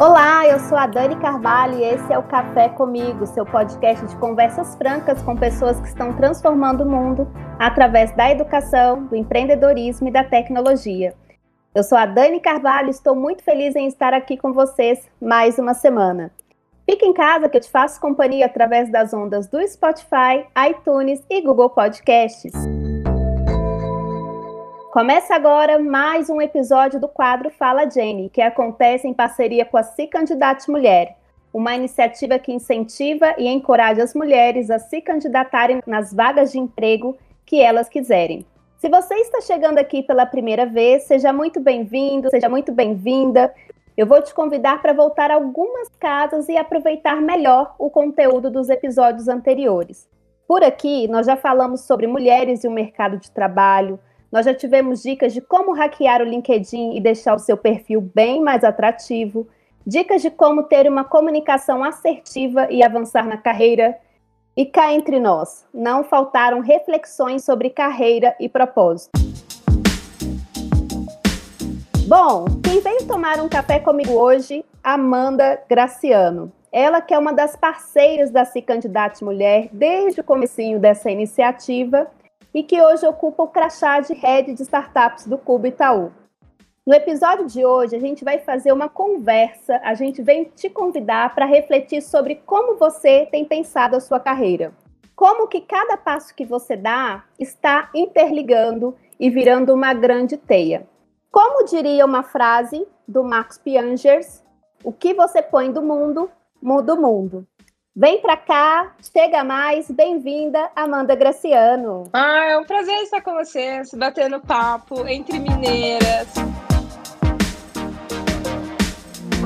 Olá, eu sou a Dani Carvalho e esse é o Café Comigo, seu podcast de conversas francas com pessoas que estão transformando o mundo através da educação, do empreendedorismo e da tecnologia. Eu sou a Dani Carvalho e estou muito feliz em estar aqui com vocês mais uma semana. Fique em casa que eu te faço companhia através das ondas do Spotify, iTunes e Google Podcasts. Começa agora mais um episódio do quadro Fala Jenny, que acontece em parceria com a Se Candidate Mulher, uma iniciativa que incentiva e encoraja as mulheres a se candidatarem nas vagas de emprego que elas quiserem. Se você está chegando aqui pela primeira vez, seja muito bem-vindo, seja muito bem-vinda. Eu vou te convidar para voltar algumas casas e aproveitar melhor o conteúdo dos episódios anteriores. Por aqui, nós já falamos sobre mulheres e o mercado de trabalho, nós já tivemos dicas de como hackear o LinkedIn e deixar o seu perfil bem mais atrativo, dicas de como ter uma comunicação assertiva e avançar na carreira. E cá entre nós, não faltaram reflexões sobre carreira e propósito. Bom, quem veio tomar um café comigo hoje, Amanda Graciano. Ela que é uma das parceiras da Se Candidate Mulher desde o comecinho dessa iniciativa e que hoje ocupa o crachá de Head de Startups do Cubo Itaú. No episódio de hoje, a gente vai fazer uma conversa, a gente vem te convidar para refletir sobre como você tem pensado a sua carreira. Como que cada passo que você dá está interligando e virando uma grande teia. Como diria uma frase do Marcos Piangers, o que você põe do mundo, muda o mundo. Vem para cá, chega mais, bem-vinda, Amanda Graciano. Ah, é um prazer estar com vocês, batendo papo entre mineiras.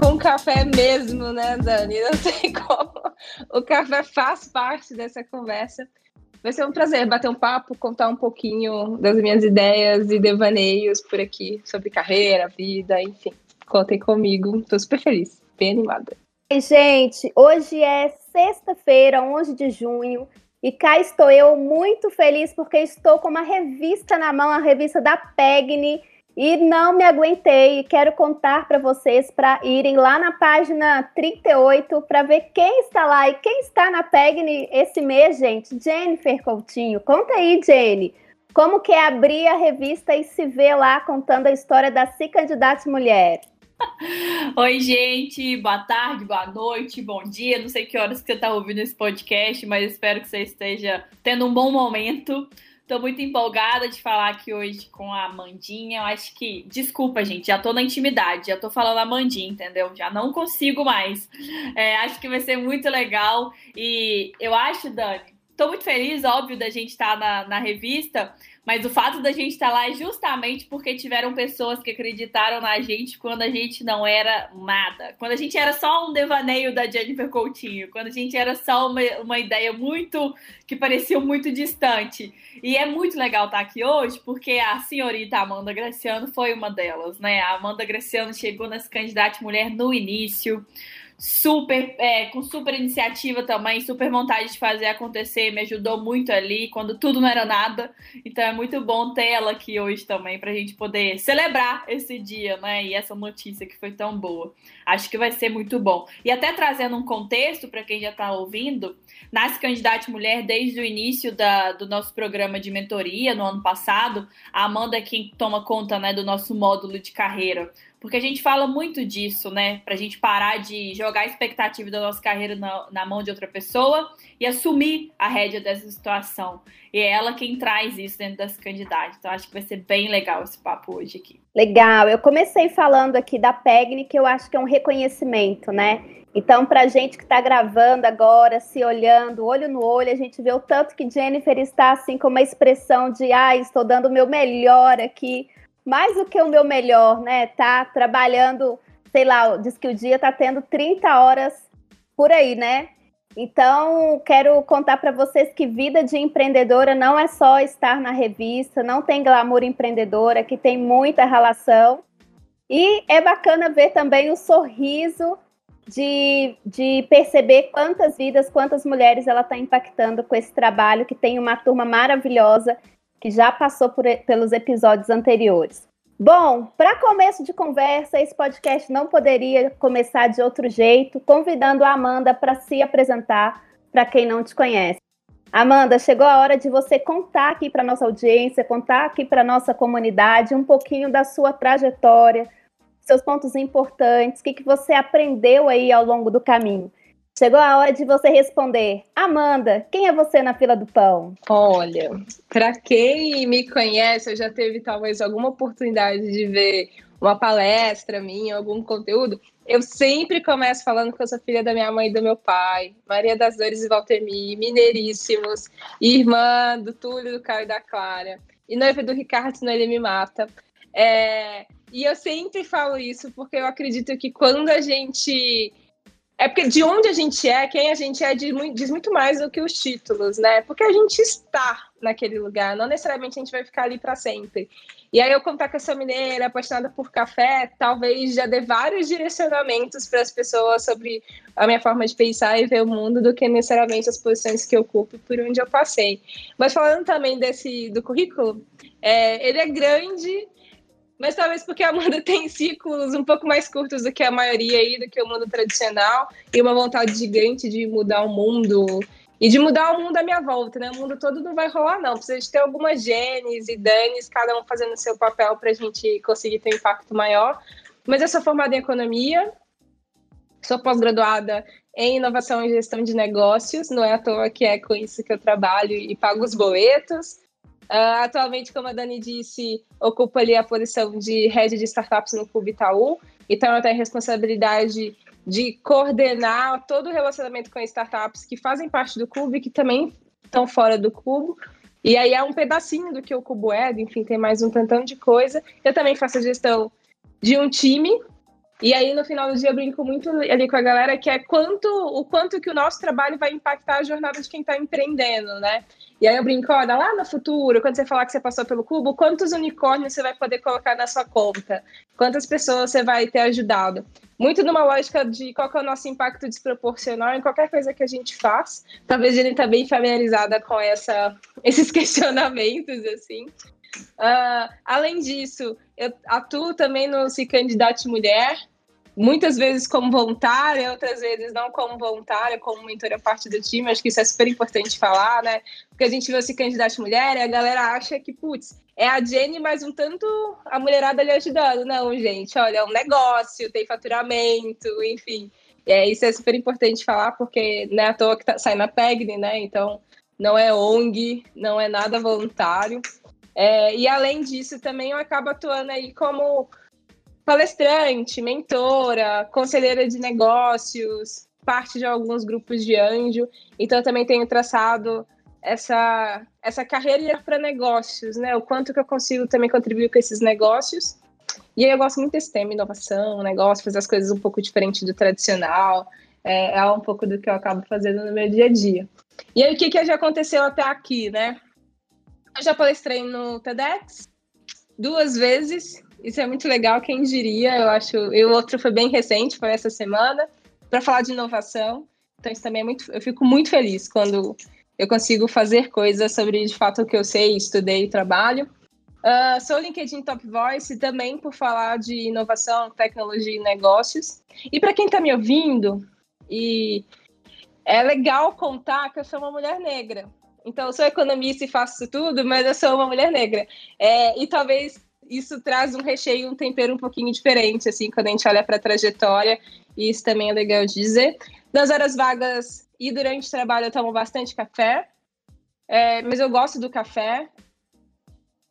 Com café mesmo, né, Dani? Não tem como. O café faz parte dessa conversa. Vai ser um prazer bater um papo, contar um pouquinho das minhas ideias e devaneios por aqui sobre carreira, vida, enfim. Contem comigo, estou super feliz, bem animada. Oi, gente, hoje é sexta-feira, 11 de junho, e cá estou eu muito feliz porque estou com uma revista na mão, a revista da Pegni, e não me aguentei e quero contar para vocês para irem lá na página 38 para ver quem está lá e quem está na Pegni esse mês, gente. Jennifer Coutinho, conta aí, Jenny. Como que é abrir a revista e se ver lá contando a história da Se Candidate Mulher? Oi, gente, boa tarde, boa noite, bom dia. Não sei que horas que você está ouvindo esse podcast, mas espero que você esteja tendo um bom momento. Estou muito empolgada de falar aqui hoje com a Amandinha. Eu acho que, desculpa, gente, já estou na intimidade, já estou falando Amandinha, entendeu? Já não consigo mais. É, acho que vai ser muito legal. E eu acho, Dani, estou muito feliz, óbvio, da gente estar tá na, na revista mas o fato da gente estar tá lá é justamente porque tiveram pessoas que acreditaram na gente quando a gente não era nada. Quando a gente era só um devaneio da Jennifer Coutinho. Quando a gente era só uma, uma ideia muito. que parecia muito distante. E é muito legal estar tá aqui hoje porque a senhorita Amanda Graciano foi uma delas, né? A Amanda Graciano chegou nessa candidata mulher no início super, é, com super iniciativa também, super vontade de fazer acontecer, me ajudou muito ali, quando tudo não era nada. Então é muito bom ter ela aqui hoje também, para a gente poder celebrar esse dia, né? E essa notícia que foi tão boa. Acho que vai ser muito bom. E até trazendo um contexto para quem já está ouvindo, Nasce Candidate Mulher desde o início da, do nosso programa de mentoria no ano passado. A Amanda é quem toma conta né, do nosso módulo de carreira porque a gente fala muito disso, né? Pra gente parar de jogar a expectativa da nossa carreira na, na, mão de outra pessoa e assumir a rédea dessa situação. E é ela quem traz isso dentro das candidatas. Então, acho que vai ser bem legal esse papo hoje aqui. Legal. Eu comecei falando aqui da PEGNI, que eu acho que é um reconhecimento, né? Então, para a gente que está gravando agora, se olhando, olho no olho, a gente vê o tanto que Jennifer está assim com uma expressão de ah, estou dando o meu melhor aqui mais do que o meu melhor, né? Tá trabalhando, sei lá, diz que o dia tá tendo 30 horas por aí, né? Então, quero contar para vocês que vida de empreendedora não é só estar na revista, não tem glamour empreendedora, que tem muita relação. E é bacana ver também o sorriso de, de perceber quantas vidas, quantas mulheres ela está impactando com esse trabalho, que tem uma turma maravilhosa que já passou por, pelos episódios anteriores. Bom, para começo de conversa, esse podcast não poderia começar de outro jeito, convidando a Amanda para se apresentar para quem não te conhece. Amanda, chegou a hora de você contar aqui para nossa audiência, contar aqui para nossa comunidade um pouquinho da sua trajetória, seus pontos importantes, o que, que você aprendeu aí ao longo do caminho. Chegou a hora de você responder. Amanda, quem é você na fila do pão? Olha, para quem me conhece, já teve talvez alguma oportunidade de ver uma palestra minha, algum conteúdo. Eu sempre começo falando que eu sou filha da minha mãe e do meu pai, Maria das Dores e Valtemi, mineiríssimos, irmã do Túlio, do Caio e da Clara, e noiva do Ricardo, senão ele me mata. É, e eu sempre falo isso porque eu acredito que quando a gente é porque de onde a gente é, quem a gente é, diz muito, mais do que os títulos, né? Porque a gente está naquele lugar, não necessariamente a gente vai ficar ali para sempre. E aí eu contar que sou mineira, apaixonada por café, talvez já dê vários direcionamentos para as pessoas sobre a minha forma de pensar e ver o mundo do que necessariamente as posições que eu ocupo por onde eu passei. Mas falando também desse do currículo, é, ele é grande, mas talvez porque a Amanda tem ciclos um pouco mais curtos do que a maioria aí, do que o mundo tradicional, e uma vontade gigante de mudar o mundo e de mudar o mundo à minha volta, né? O mundo todo não vai rolar, não. Precisa de ter algumas genes e danes, cada um fazendo o seu papel para a gente conseguir ter um impacto maior. Mas eu sou formada em economia, sou pós-graduada em inovação e gestão de negócios, não é à toa que é com isso que eu trabalho e pago os boletos. Uh, atualmente, como a Dani disse, ocupo ali a posição de head de startups no Clube Itaú. Então, eu tenho a responsabilidade de coordenar todo o relacionamento com startups que fazem parte do clube, que também estão fora do cubo. E aí é um pedacinho do que o Cubo é, enfim, tem mais um tantão de coisa. Eu também faço a gestão de um time e aí, no final do dia, eu brinco muito ali com a galera que é quanto, o quanto que o nosso trabalho vai impactar a jornada de quem está empreendendo, né? E aí eu brinco, olha, lá no futuro, quando você falar que você passou pelo cubo, quantos unicórnios você vai poder colocar na sua conta? Quantas pessoas você vai ter ajudado? Muito numa lógica de qual é o nosso impacto desproporcional em qualquer coisa que a gente faz. Talvez ele está bem familiarizada com essa, esses questionamentos, assim. Uh, além disso, eu atuo também no Se Candidate Mulher, muitas vezes como voluntária, outras vezes não como voluntária, como mentora parte do time. Acho que isso é super importante falar, né? Porque a gente vê o Se Candidate Mulher e a galera acha que, putz, é a Jenny, mas um tanto a mulherada ali ajudando. Não, gente, olha, é um negócio, tem faturamento, enfim. É, isso é super importante falar, porque não é à toa que tá, sai na PEGNI, né? Então, não é ONG, não é nada voluntário. É, e além disso, também eu acabo atuando aí como palestrante, mentora, conselheira de negócios, parte de alguns grupos de anjo. Então, eu também tenho traçado essa, essa carreira para negócios, né? O quanto que eu consigo também contribuir com esses negócios. E aí eu gosto muito desse tema, inovação, negócio, fazer as coisas um pouco diferente do tradicional. É, é um pouco do que eu acabo fazendo no meu dia a dia. E aí, o que, que já aconteceu até aqui, né? Eu já palestrei no TEDx duas vezes. Isso é muito legal, quem diria? Eu acho. E o outro foi bem recente, foi essa semana, para falar de inovação. Então isso também é muito. Eu fico muito feliz quando eu consigo fazer coisas sobre de fato o que eu sei, estudei e trabalho. Uh, sou LinkedIn Top Voice também por falar de inovação, tecnologia e negócios. E para quem está me ouvindo, e é legal contar que eu sou uma mulher negra. Então, eu sou economista e faço tudo, mas eu sou uma mulher negra. É, e talvez isso traz um recheio, um tempero um pouquinho diferente, assim, quando a gente olha para a trajetória, e isso também é legal de dizer. Nas horas vagas e durante o trabalho eu tomo bastante café, é, mas eu gosto do café,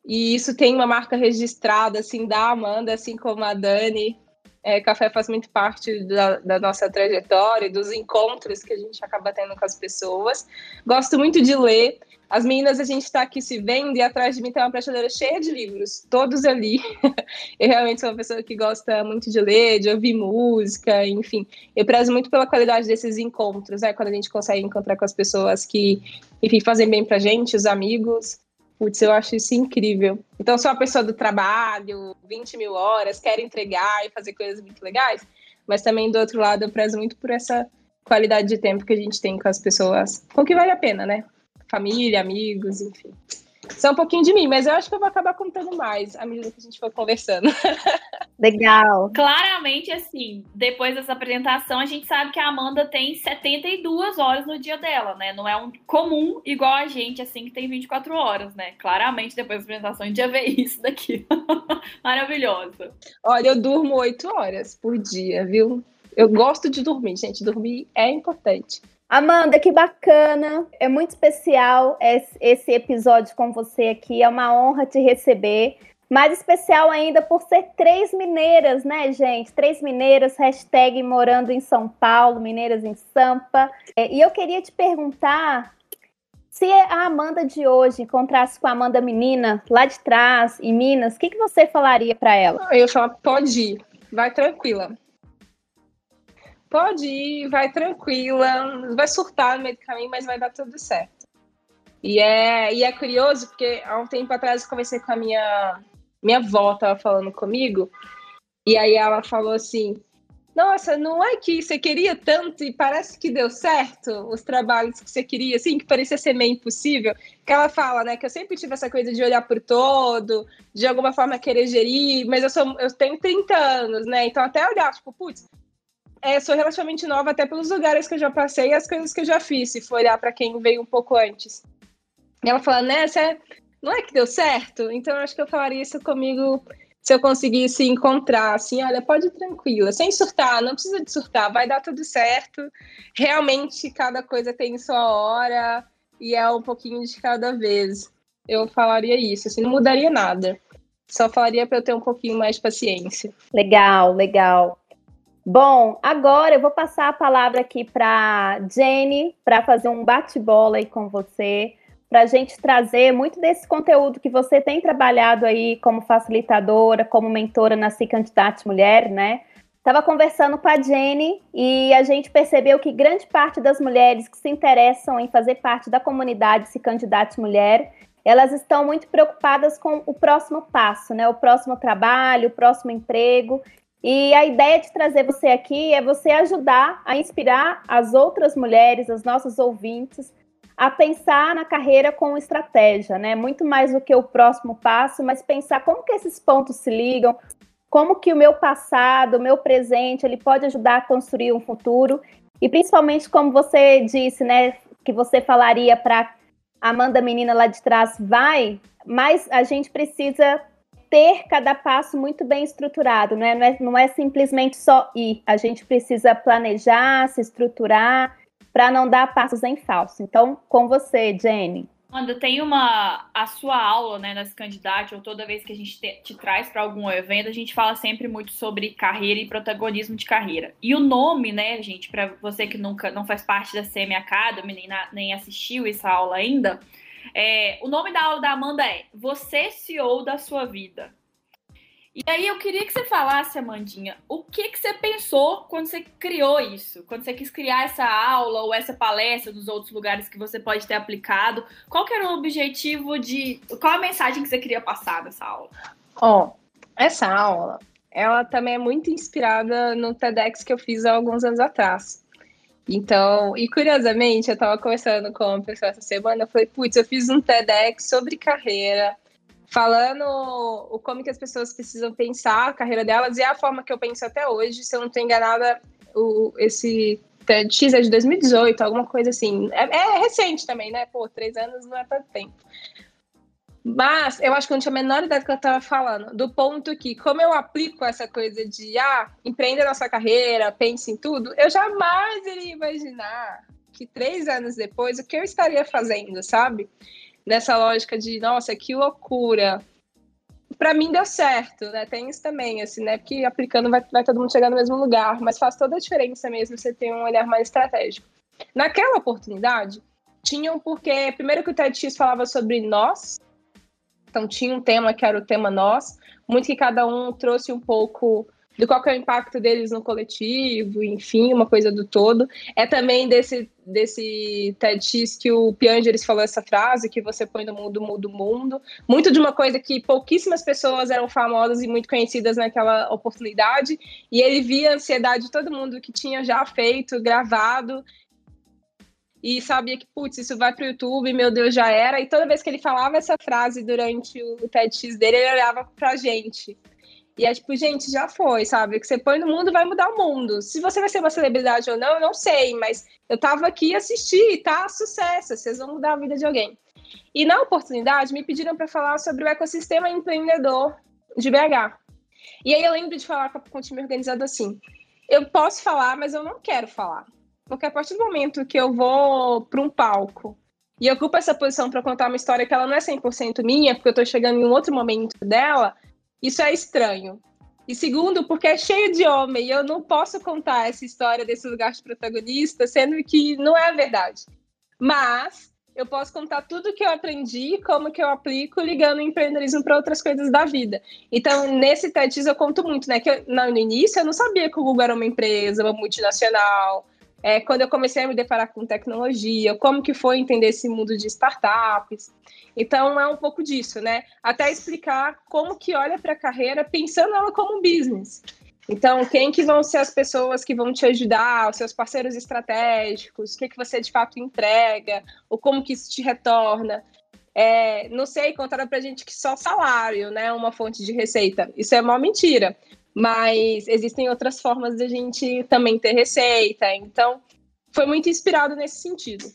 e isso tem uma marca registrada, assim, da Amanda, assim como a Dani, é, café faz muito parte da, da, nossa trajetória, dos encontros que a gente acaba tendo com as pessoas. Gosto muito de ler. As meninas, a gente está aqui se vendo e atrás de mim tem uma prateleira cheia de livros, todos ali. eu realmente sou uma pessoa que gosta muito de ler, de ouvir música, enfim. Eu prezo muito pela qualidade desses encontros, né? Quando a gente consegue encontrar com as pessoas que, enfim, fazem bem pra gente, os amigos. Putz, eu acho isso incrível. Então, sou uma pessoa do trabalho, 20 mil horas, quero entregar e fazer coisas muito legais, mas também do outro lado eu prezo muito por essa qualidade de tempo que a gente tem com as pessoas, com que vale a pena, né? Família, amigos, enfim. Isso é um pouquinho de mim, mas eu acho que eu vou acabar contando mais à medida que a gente for conversando. Legal. Claramente, assim, depois dessa apresentação, a gente sabe que a Amanda tem 72 horas no dia dela, né? Não é um comum igual a gente, assim, que tem 24 horas, né? Claramente, depois da apresentação, a gente já vê isso daqui. Maravilhosa. Olha, eu durmo 8 horas por dia, viu? Eu gosto de dormir, gente. Dormir é importante. Amanda, que bacana. É muito especial esse episódio com você aqui. É uma honra te receber. Mais especial ainda por ser três mineiras, né, gente? Três mineiras, hashtag morando em São Paulo, mineiras em Sampa. É, e eu queria te perguntar se a Amanda de hoje encontrasse com a Amanda menina lá de trás, em Minas, o que, que você falaria para ela? Eu ia falar, pode ir, vai tranquila pode ir, vai tranquila, vai surtar no meio do caminho, mas vai dar tudo certo. E é, e é curioso, porque há um tempo atrás eu conversei com a minha, minha avó, tava falando comigo, e aí ela falou assim, nossa, não é que você queria tanto e parece que deu certo os trabalhos que você queria, assim, que parecia ser meio impossível. Que ela fala, né, que eu sempre tive essa coisa de olhar por todo, de alguma forma querer gerir, mas eu sou eu tenho 30 anos, né? Então até olhar, tipo, putz, é, sou relativamente nova até pelos lugares que eu já passei e as coisas que eu já fiz, se for olhar para quem veio um pouco antes. E ela fala, né, você não é que deu certo? Então eu acho que eu falaria isso comigo se eu conseguisse encontrar, assim, olha, pode ir tranquila, sem surtar, não precisa de surtar, vai dar tudo certo. Realmente cada coisa tem sua hora e é um pouquinho de cada vez. Eu falaria isso, assim, não mudaria nada. Só falaria para eu ter um pouquinho mais de paciência. Legal, legal. Bom, agora eu vou passar a palavra aqui para Jenny para fazer um bate-bola aí com você, para a gente trazer muito desse conteúdo que você tem trabalhado aí como facilitadora, como mentora na Se Candidate Mulher, né? Estava conversando com a Jenny e a gente percebeu que grande parte das mulheres que se interessam em fazer parte da comunidade Se Candidate Mulher, elas estão muito preocupadas com o próximo passo, né? O próximo trabalho, o próximo emprego. E a ideia de trazer você aqui é você ajudar a inspirar as outras mulheres, as nossas ouvintes, a pensar na carreira com estratégia, né? Muito mais do que o próximo passo, mas pensar como que esses pontos se ligam, como que o meu passado, o meu presente, ele pode ajudar a construir um futuro. E principalmente, como você disse, né, que você falaria para Amanda menina lá de trás, vai, mas a gente precisa ter cada passo muito bem estruturado, não é, não é, não é simplesmente só ir. A gente precisa planejar, se estruturar para não dar passos em falso. Então, com você, Jenny. Amanda, tem uma. A sua aula, né, nas candidatas, ou toda vez que a gente te, te traz para algum evento, a gente fala sempre muito sobre carreira e protagonismo de carreira. E o nome, né, gente, para você que nunca não faz parte da Semi Academy, nem, na, nem assistiu essa aula ainda, é, o nome da aula da Amanda é Você CEO da sua vida. E aí eu queria que você falasse, Amandinha, o que, que você pensou quando você criou isso? Quando você quis criar essa aula ou essa palestra dos outros lugares que você pode ter aplicado? Qual que era o objetivo de... Qual a mensagem que você queria passar nessa aula? Ó, oh, essa aula, ela também é muito inspirada no TEDx que eu fiz há alguns anos atrás. Então, e curiosamente, eu estava conversando com uma pessoa essa semana, eu falei, putz, eu fiz um TEDx sobre carreira, falando o como que as pessoas precisam pensar a carreira delas, e é a forma que eu penso até hoje, se eu não estou enganada, o, esse TEDx é de 2018, alguma coisa assim. É, é recente também, né? Pô, três anos não é tanto tempo. Mas eu acho que eu não tinha a menor ideia do que eu estava falando. Do ponto que, como eu aplico essa coisa de ah, empreenda a sua carreira, pense em tudo, eu jamais iria imaginar que três anos depois o que eu estaria fazendo, sabe? Nessa lógica de, nossa, que loucura. Para mim deu certo, né? Tem isso também, assim, né? Porque aplicando vai, vai todo mundo chegar no mesmo lugar, mas faz toda a diferença mesmo você ter um olhar mais estratégico. Naquela oportunidade, tinham porque, primeiro que o TEDx falava sobre nós, então tinha um tema que era o tema nós, muito que cada um trouxe um pouco do qual é o impacto deles no coletivo, enfim, uma coisa do todo. É também desse, desse TEDx que o Piangeres falou essa frase, que você põe no mundo, muda o mundo. Muito de uma coisa que pouquíssimas pessoas eram famosas e muito conhecidas naquela oportunidade, e ele via a ansiedade de todo mundo que tinha já feito, gravado, e sabia que, putz, isso vai para o YouTube, meu Deus, já era. E toda vez que ele falava essa frase durante o TEDx dele, ele olhava para gente. E é tipo, gente, já foi, sabe? O que você põe no mundo vai mudar o mundo. Se você vai ser uma celebridade ou não, eu não sei, mas eu tava aqui assistir, tá? Sucesso, vocês vão mudar a vida de alguém. E na oportunidade, me pediram para falar sobre o ecossistema empreendedor de BH. E aí eu lembro de falar com o time organizado assim: eu posso falar, mas eu não quero falar. Porque a partir do momento que eu vou para um palco e ocupo essa posição para contar uma história que ela não é 100% minha, porque eu estou chegando em um outro momento dela, isso é estranho. E segundo, porque é cheio de homem e eu não posso contar essa história desse lugar de protagonista, sendo que não é verdade. Mas eu posso contar tudo que eu aprendi, como que eu aplico, ligando o empreendedorismo para outras coisas da vida. Então, nesse TEDx eu conto muito, né? Que eu, no início eu não sabia que o Google era uma empresa, uma multinacional, é, quando eu comecei a me deparar com tecnologia, como que foi entender esse mundo de startups. Então é um pouco disso, né? Até explicar como que olha para a carreira pensando ela como um business. Então, quem que vão ser as pessoas que vão te ajudar, os seus parceiros estratégicos, o que, que você de fato entrega, ou como que isso te retorna. É, não sei, contaram pra gente que só salário, né, uma fonte de receita. Isso é uma mentira mas existem outras formas de a gente também ter receita. Então, foi muito inspirado nesse sentido.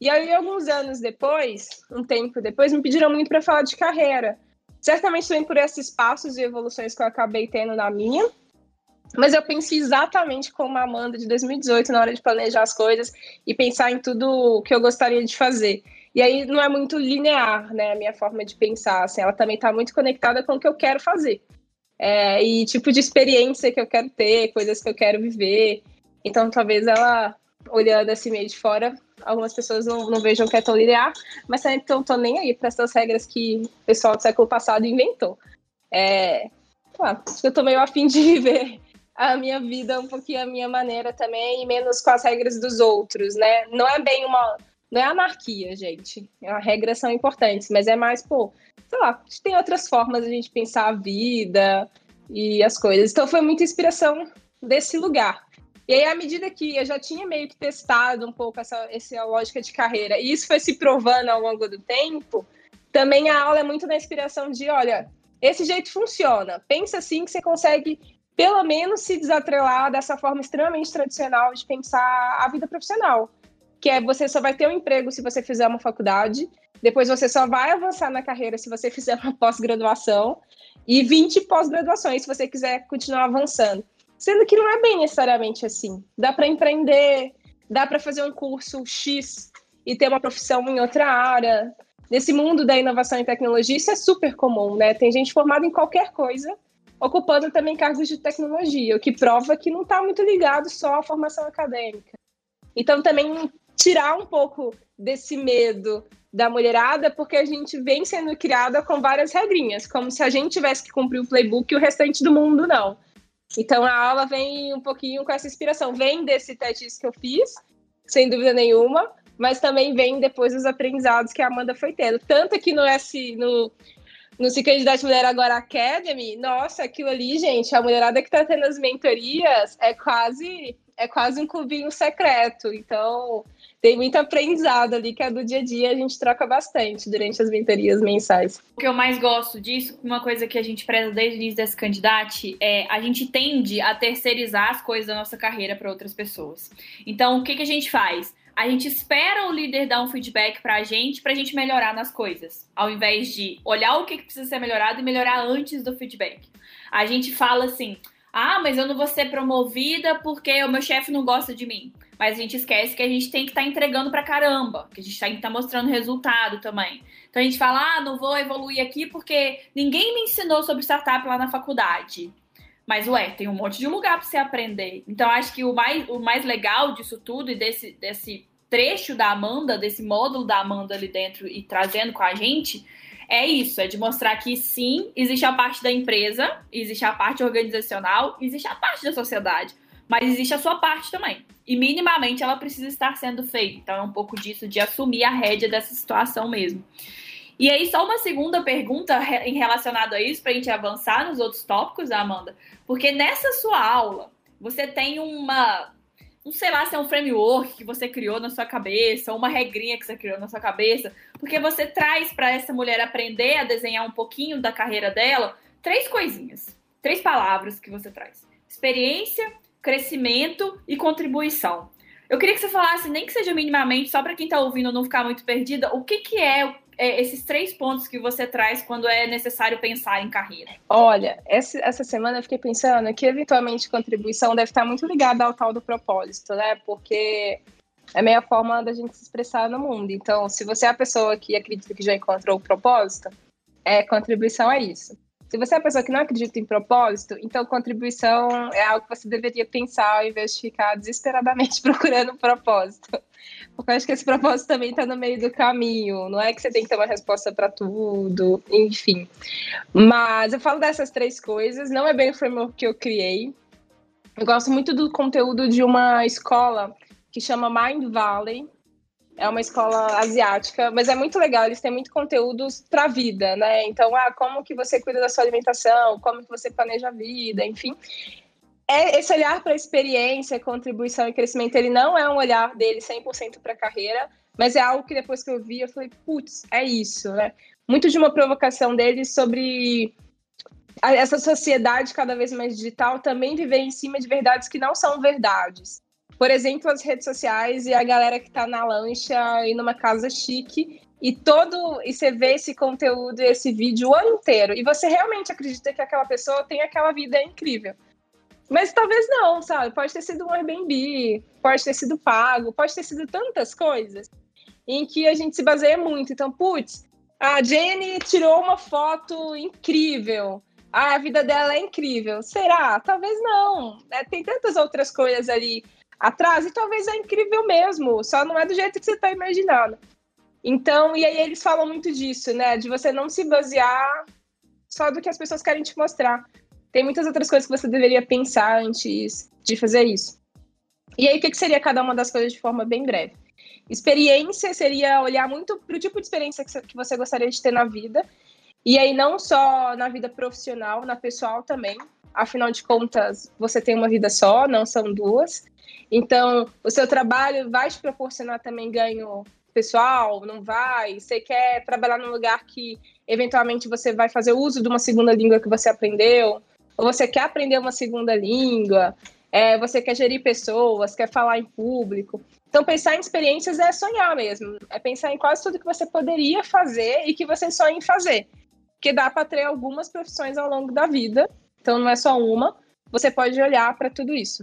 E aí, alguns anos depois, um tempo depois, me pediram muito para falar de carreira. Certamente também por esses passos e evoluções que eu acabei tendo na minha. Mas eu pensei exatamente como a Amanda de 2018, na hora de planejar as coisas e pensar em tudo que eu gostaria de fazer. E aí não é muito linear, né, a minha forma de pensar. Assim, ela também está muito conectada com o que eu quero fazer é, e tipo de experiência que eu quero ter, coisas que eu quero viver. Então, talvez ela, olhando assim meio de fora, algumas pessoas não, não vejam que é tão linear, mas também não tô nem aí para essas regras que o pessoal do século passado inventou. É, que eu tô meio afim de viver a minha vida um pouquinho a minha maneira também, e menos com as regras dos outros, né? Não é bem uma. Não é anarquia, gente. As regras são importantes, mas é mais, pô, sei lá, tem outras formas de a gente pensar a vida e as coisas. Então foi muita inspiração desse lugar. E aí, à medida que eu já tinha meio que testado um pouco essa, essa lógica de carreira, e isso foi se provando ao longo do tempo, também a aula é muito da inspiração de, olha, esse jeito funciona. Pensa assim que você consegue, pelo menos, se desatrelar dessa forma extremamente tradicional de pensar a vida profissional. Que é você só vai ter um emprego se você fizer uma faculdade, depois você só vai avançar na carreira se você fizer uma pós-graduação e 20 pós-graduações se você quiser continuar avançando. Sendo que não é bem necessariamente assim. Dá para empreender, dá para fazer um curso X e ter uma profissão em outra área. Nesse mundo da inovação e tecnologia, isso é super comum, né? Tem gente formada em qualquer coisa, ocupando também cargos de tecnologia, o que prova que não está muito ligado só à formação acadêmica. Então, também tirar um pouco desse medo da mulherada, porque a gente vem sendo criada com várias regrinhas, como se a gente tivesse que cumprir o playbook e o restante do mundo não. Então a aula vem um pouquinho com essa inspiração, vem desse teste que eu fiz, sem dúvida nenhuma, mas também vem depois dos aprendizados que a Amanda foi tendo. Tanto que no S, no, no Se Candidate Mulher Agora Academy, nossa, aquilo ali, gente, a mulherada que tá tendo as mentorias é quase é quase um clubinho secreto. Então, tem muito aprendizado ali que é do dia a dia, a gente troca bastante durante as mentorias mensais. O que eu mais gosto disso, uma coisa que a gente preza desde o início desse candidato, é a gente tende a terceirizar as coisas da nossa carreira para outras pessoas. Então, o que, que a gente faz? A gente espera o líder dar um feedback para a gente, para a gente melhorar nas coisas, ao invés de olhar o que precisa ser melhorado e melhorar antes do feedback. A gente fala assim: ah, mas eu não vou ser promovida porque o meu chefe não gosta de mim. Mas a gente esquece que a gente tem que estar tá entregando pra caramba, que a gente tem que estar mostrando resultado também. Então a gente fala, ah, não vou evoluir aqui porque ninguém me ensinou sobre startup lá na faculdade. Mas, ué, tem um monte de lugar para você aprender. Então, acho que o mais, o mais legal disso tudo e desse, desse trecho da Amanda, desse módulo da Amanda ali dentro e trazendo com a gente, é isso: é de mostrar que sim, existe a parte da empresa, existe a parte organizacional, existe a parte da sociedade mas existe a sua parte também. E minimamente ela precisa estar sendo feita. Então é um pouco disso de assumir a rédea dessa situação mesmo. E aí, só uma segunda pergunta em relacionado a isso, para a gente avançar nos outros tópicos, Amanda. Porque nessa sua aula, você tem uma, não sei lá se é um framework que você criou na sua cabeça, uma regrinha que você criou na sua cabeça, porque você traz para essa mulher aprender a desenhar um pouquinho da carreira dela três coisinhas, três palavras que você traz: experiência, crescimento e contribuição. Eu queria que você falasse, nem que seja minimamente, só para quem está ouvindo não ficar muito perdida, o que, que é, é, esses três pontos que você traz quando é necessário pensar em carreira? Olha, essa, essa semana eu fiquei pensando que eventualmente contribuição deve estar muito ligada ao tal do propósito, né? Porque é a meia forma da gente se expressar no mundo. Então, se você é a pessoa que acredita que já encontrou o propósito, é contribuição é isso. Se você é a pessoa que não acredita em propósito, então contribuição é algo que você deveria pensar ao invés de ficar desesperadamente procurando um propósito. Porque eu acho que esse propósito também está no meio do caminho. Não é que você tem que ter uma resposta para tudo, enfim. Mas eu falo dessas três coisas, não é bem o framework que eu criei. Eu gosto muito do conteúdo de uma escola que chama Mind Valley, é uma escola asiática, mas é muito legal, eles têm muito conteúdos para a vida, né? Então, ah, como que você cuida da sua alimentação, como que você planeja a vida, enfim. É esse olhar para experiência, contribuição e crescimento, ele não é um olhar dele 100% para a carreira, mas é algo que depois que eu vi, eu falei, putz, é isso, né? Muito de uma provocação deles sobre essa sociedade cada vez mais digital também viver em cima de verdades que não são verdades por exemplo, as redes sociais e a galera que tá na lancha e numa casa chique e todo e você vê esse conteúdo, esse vídeo o ano inteiro e você realmente acredita que aquela pessoa tem aquela vida incrível. Mas talvez não, sabe? Pode ter sido um Airbnb, pode ter sido pago, pode ter sido tantas coisas em que a gente se baseia muito. Então, putz, a Jenny tirou uma foto incrível. Ah, a vida dela é incrível. Será? Talvez não. É, tem tantas outras coisas ali atrás, e talvez é incrível mesmo, só não é do jeito que você está imaginando. Então, e aí eles falam muito disso, né? De você não se basear só do que as pessoas querem te mostrar. Tem muitas outras coisas que você deveria pensar antes de fazer isso. E aí, o que, seria cada uma das coisas de forma bem breve? Experiência seria olhar muito para o tipo de experiência que você gostaria de ter na vida. E aí, não só na vida profissional, na pessoal também. Afinal de contas, você tem uma vida só, não são duas. Então, o seu trabalho vai te proporcionar também ganho pessoal, não vai? Você quer trabalhar num lugar que eventualmente você vai fazer uso de uma segunda língua que você aprendeu? Ou você quer aprender uma segunda língua? É, você quer gerir pessoas, quer falar em público? Então, pensar em experiências é sonhar mesmo. É pensar em quase tudo que você poderia fazer e que você sonha em fazer. Porque dá para ter algumas profissões ao longo da vida, então não é só uma. Você pode olhar para tudo isso.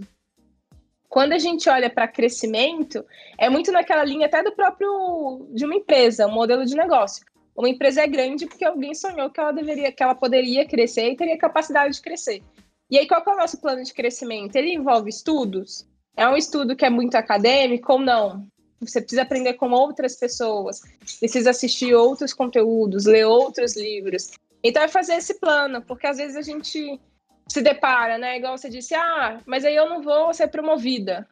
Quando a gente olha para crescimento, é muito naquela linha até do próprio de uma empresa, um modelo de negócio. Uma empresa é grande porque alguém sonhou que ela deveria, que ela poderia crescer e teria capacidade de crescer. E aí, qual é o nosso plano de crescimento? Ele envolve estudos? É um estudo que é muito acadêmico ou não? Você precisa aprender com outras pessoas, precisa assistir outros conteúdos, ler outros livros. Então, é fazer esse plano, porque às vezes a gente se depara, né? Igual você disse, ah, mas aí eu não vou ser promovida.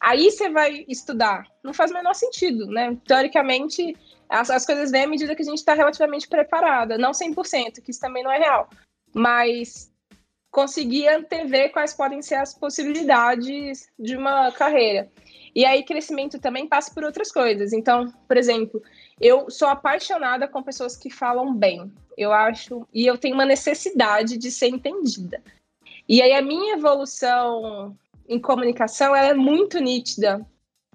Aí você vai estudar. Não faz o menor sentido, né? Teoricamente, as, as coisas vêm à medida que a gente está relativamente preparada. Não 100%, que isso também não é real. Mas conseguir antever quais podem ser as possibilidades de uma carreira. E aí, crescimento também passa por outras coisas. Então, por exemplo, eu sou apaixonada com pessoas que falam bem. Eu acho. E eu tenho uma necessidade de ser entendida. E aí, a minha evolução em comunicação é muito nítida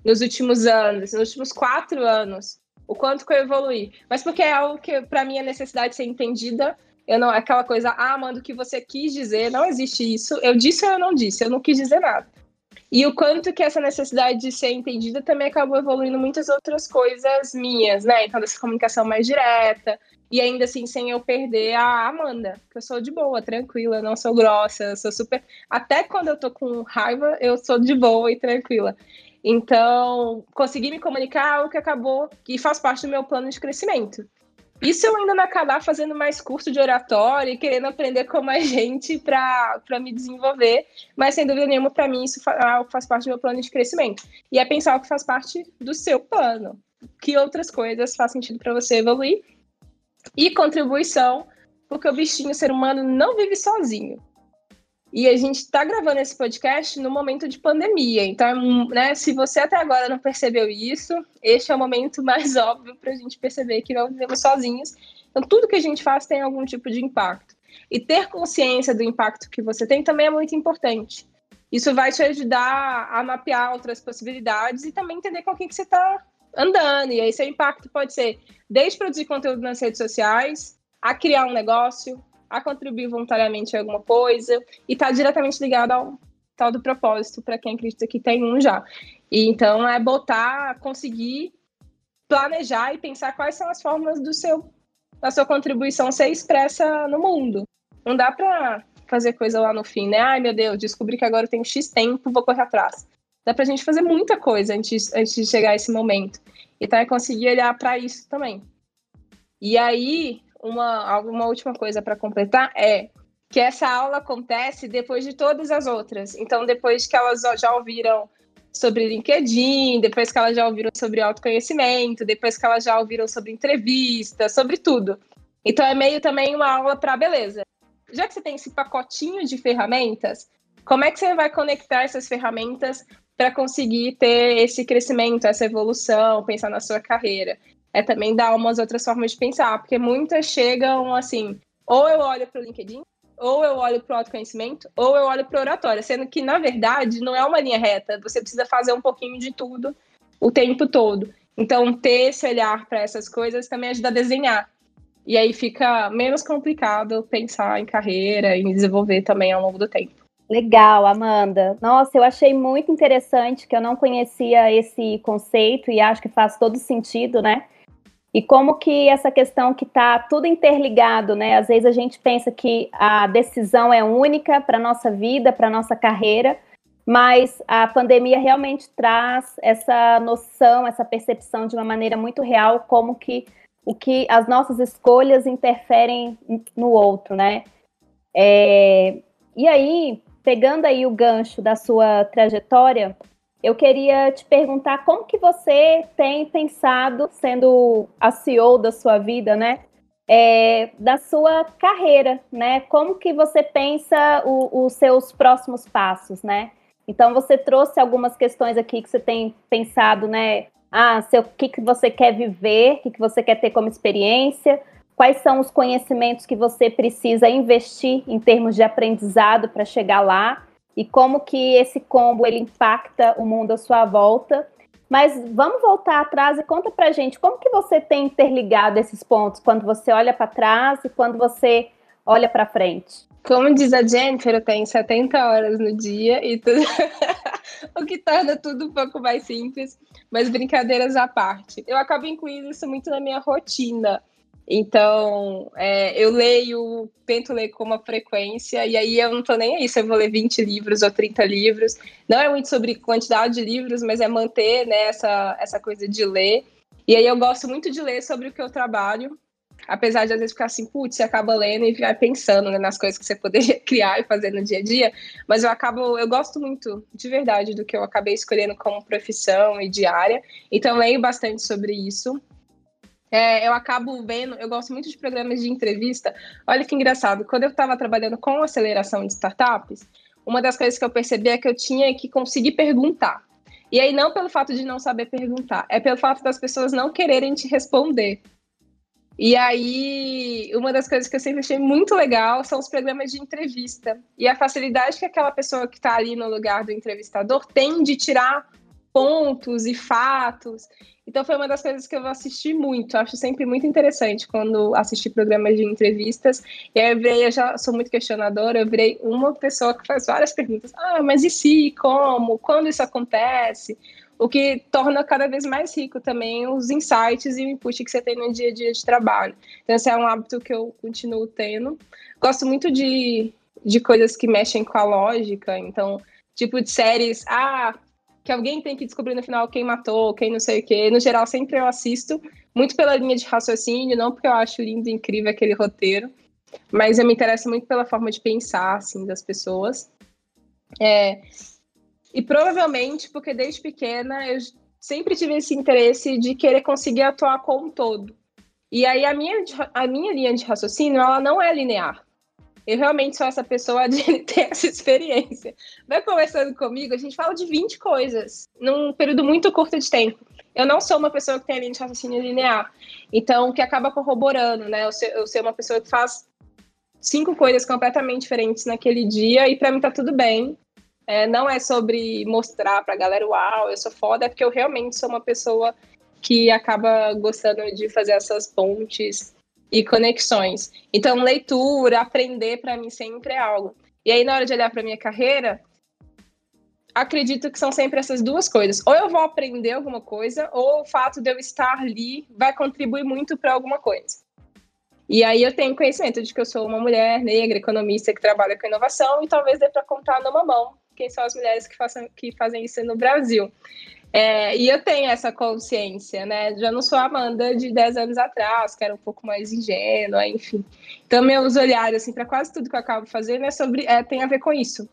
nos últimos anos, nos últimos quatro anos. O quanto que eu evolui. Mas porque é algo que, para mim, é necessidade de ser entendida. Eu não, aquela coisa, ah, manda o que você quis dizer, não existe isso. Eu disse ou eu não disse, eu não quis dizer nada. E o quanto que essa necessidade de ser entendida também acabou evoluindo muitas outras coisas minhas, né? Então, dessa comunicação mais direta. E ainda assim, sem eu perder a Amanda, que eu sou de boa, tranquila, não sou grossa, sou super. Até quando eu tô com raiva, eu sou de boa e tranquila. Então, consegui me comunicar, o que acabou, que faz parte do meu plano de crescimento. Isso eu ainda não acabar fazendo mais curso de oratória e querendo aprender com mais gente para me desenvolver, mas sem dúvida nenhuma, para mim, isso é faz parte do meu plano de crescimento. E é pensar o que faz parte do seu plano. Que outras coisas faz sentido para você evoluir. E contribuição, porque o bichinho, o ser humano, não vive sozinho. E a gente está gravando esse podcast no momento de pandemia. Então, né, se você até agora não percebeu isso, este é o momento mais óbvio para a gente perceber que não vivemos sozinhos. Então, tudo que a gente faz tem algum tipo de impacto. E ter consciência do impacto que você tem também é muito importante. Isso vai te ajudar a mapear outras possibilidades e também entender com quem que você está andando. E aí, seu impacto pode ser desde produzir conteúdo nas redes sociais, a criar um negócio, a contribuir voluntariamente em alguma coisa e está diretamente ligado ao tal do propósito para quem acredita que tem um já. E então é botar, conseguir planejar e pensar quais são as formas do seu da sua contribuição ser expressa no mundo. Não dá para fazer coisa lá no fim, né? Ai, meu Deus, descobri que agora eu tenho X tempo, vou correr atrás. Dá pra gente fazer muita coisa antes, antes de chegar a esse momento. Então é conseguir olhar para isso também. E aí, uma, alguma última coisa para completar é que essa aula acontece depois de todas as outras. Então, depois que elas já ouviram sobre LinkedIn, depois que elas já ouviram sobre autoconhecimento, depois que elas já ouviram sobre entrevista, sobre tudo. Então, é meio também uma aula para beleza. Já que você tem esse pacotinho de ferramentas, como é que você vai conectar essas ferramentas para conseguir ter esse crescimento, essa evolução, pensar na sua carreira? É também dar umas outras formas de pensar, porque muitas chegam assim, ou eu olho para o LinkedIn, ou eu olho para o autoconhecimento, ou eu olho para a oratória, sendo que, na verdade, não é uma linha reta, você precisa fazer um pouquinho de tudo o tempo todo. Então, ter esse olhar para essas coisas também ajuda a desenhar. E aí fica menos complicado pensar em carreira e desenvolver também ao longo do tempo. Legal, Amanda. Nossa, eu achei muito interessante que eu não conhecia esse conceito e acho que faz todo sentido, né? E como que essa questão que está tudo interligado, né? Às vezes a gente pensa que a decisão é única para a nossa vida, para a nossa carreira, mas a pandemia realmente traz essa noção, essa percepção de uma maneira muito real, como que o que as nossas escolhas interferem no outro, né? É, e aí, pegando aí o gancho da sua trajetória, eu queria te perguntar como que você tem pensado, sendo a CEO da sua vida, né? É, da sua carreira, né? Como que você pensa o, os seus próximos passos, né? Então você trouxe algumas questões aqui que você tem pensado, né? Ah, o que, que você quer viver, o que, que você quer ter como experiência, quais são os conhecimentos que você precisa investir em termos de aprendizado para chegar lá e como que esse combo ele impacta o mundo à sua volta. Mas vamos voltar atrás e conta pra gente como que você tem interligado esses pontos quando você olha para trás e quando você olha para frente. Como diz a Jennifer, eu tenho 70 horas no dia e tudo... o que torna tudo um pouco mais simples, mas brincadeiras à parte. Eu acabo incluindo isso muito na minha rotina. Então, é, eu leio, tento ler com uma frequência, e aí eu não tô nem aí se eu vou ler 20 livros ou 30 livros. Não é muito sobre quantidade de livros, mas é manter né, essa, essa coisa de ler. E aí eu gosto muito de ler sobre o que eu trabalho, apesar de às vezes ficar assim, putz, você acaba lendo e vai pensando né, nas coisas que você poderia criar e fazer no dia a dia, mas eu acabo, eu gosto muito, de verdade, do que eu acabei escolhendo como profissão e diária, então leio bastante sobre isso. É, eu acabo vendo, eu gosto muito de programas de entrevista. Olha que engraçado, quando eu estava trabalhando com aceleração de startups, uma das coisas que eu percebi é que eu tinha que conseguir perguntar. E aí, não pelo fato de não saber perguntar, é pelo fato das pessoas não quererem te responder. E aí, uma das coisas que eu sempre achei muito legal são os programas de entrevista. E a facilidade que aquela pessoa que está ali no lugar do entrevistador tem de tirar pontos e fatos. Então foi uma das coisas que eu assisti muito. Acho sempre muito interessante quando assisti programas de entrevistas. E aí eu virei, eu já sou muito questionadora, eu virei uma pessoa que faz várias perguntas. Ah, mas e se? Como? Quando isso acontece? O que torna cada vez mais rico também os insights e o input que você tem no dia a dia de trabalho. Então, esse é um hábito que eu continuo tendo. Gosto muito de, de coisas que mexem com a lógica. Então, tipo de séries. Ah, que alguém tem que descobrir no final quem matou, quem não sei o quê. No geral, sempre eu assisto, muito pela linha de raciocínio, não porque eu acho lindo e incrível aquele roteiro, mas eu me interesso muito pela forma de pensar, assim, das pessoas. É, e provavelmente porque desde pequena eu sempre tive esse interesse de querer conseguir atuar como um todo. E aí a minha, a minha linha de raciocínio, ela não é linear. Eu realmente sou essa pessoa de ter essa experiência. Vai conversando comigo, a gente fala de 20 coisas num período muito curto de tempo. Eu não sou uma pessoa que tem linha de raciocínio linear. Então, que acaba corroborando, né? Eu ser, eu ser uma pessoa que faz cinco coisas completamente diferentes naquele dia e para mim tá tudo bem. É, não é sobre mostrar pra galera, uau, eu sou foda, é porque eu realmente sou uma pessoa que acaba gostando de fazer essas pontes e conexões. Então, leitura, aprender para mim sempre é algo. E aí, na hora de olhar para minha carreira, acredito que são sempre essas duas coisas. Ou eu vou aprender alguma coisa, ou o fato de eu estar ali vai contribuir muito para alguma coisa. E aí eu tenho conhecimento de que eu sou uma mulher negra, economista que trabalha com inovação, e talvez dê para contar numa mão quem são as mulheres que, façam, que fazem isso no Brasil. É, e eu tenho essa consciência, né? Já não sou a Amanda de 10 anos atrás, que era um pouco mais ingênua, enfim. Então, meus olhares, assim, para quase tudo que eu acabo fazendo é sobre, é, tem a ver com isso.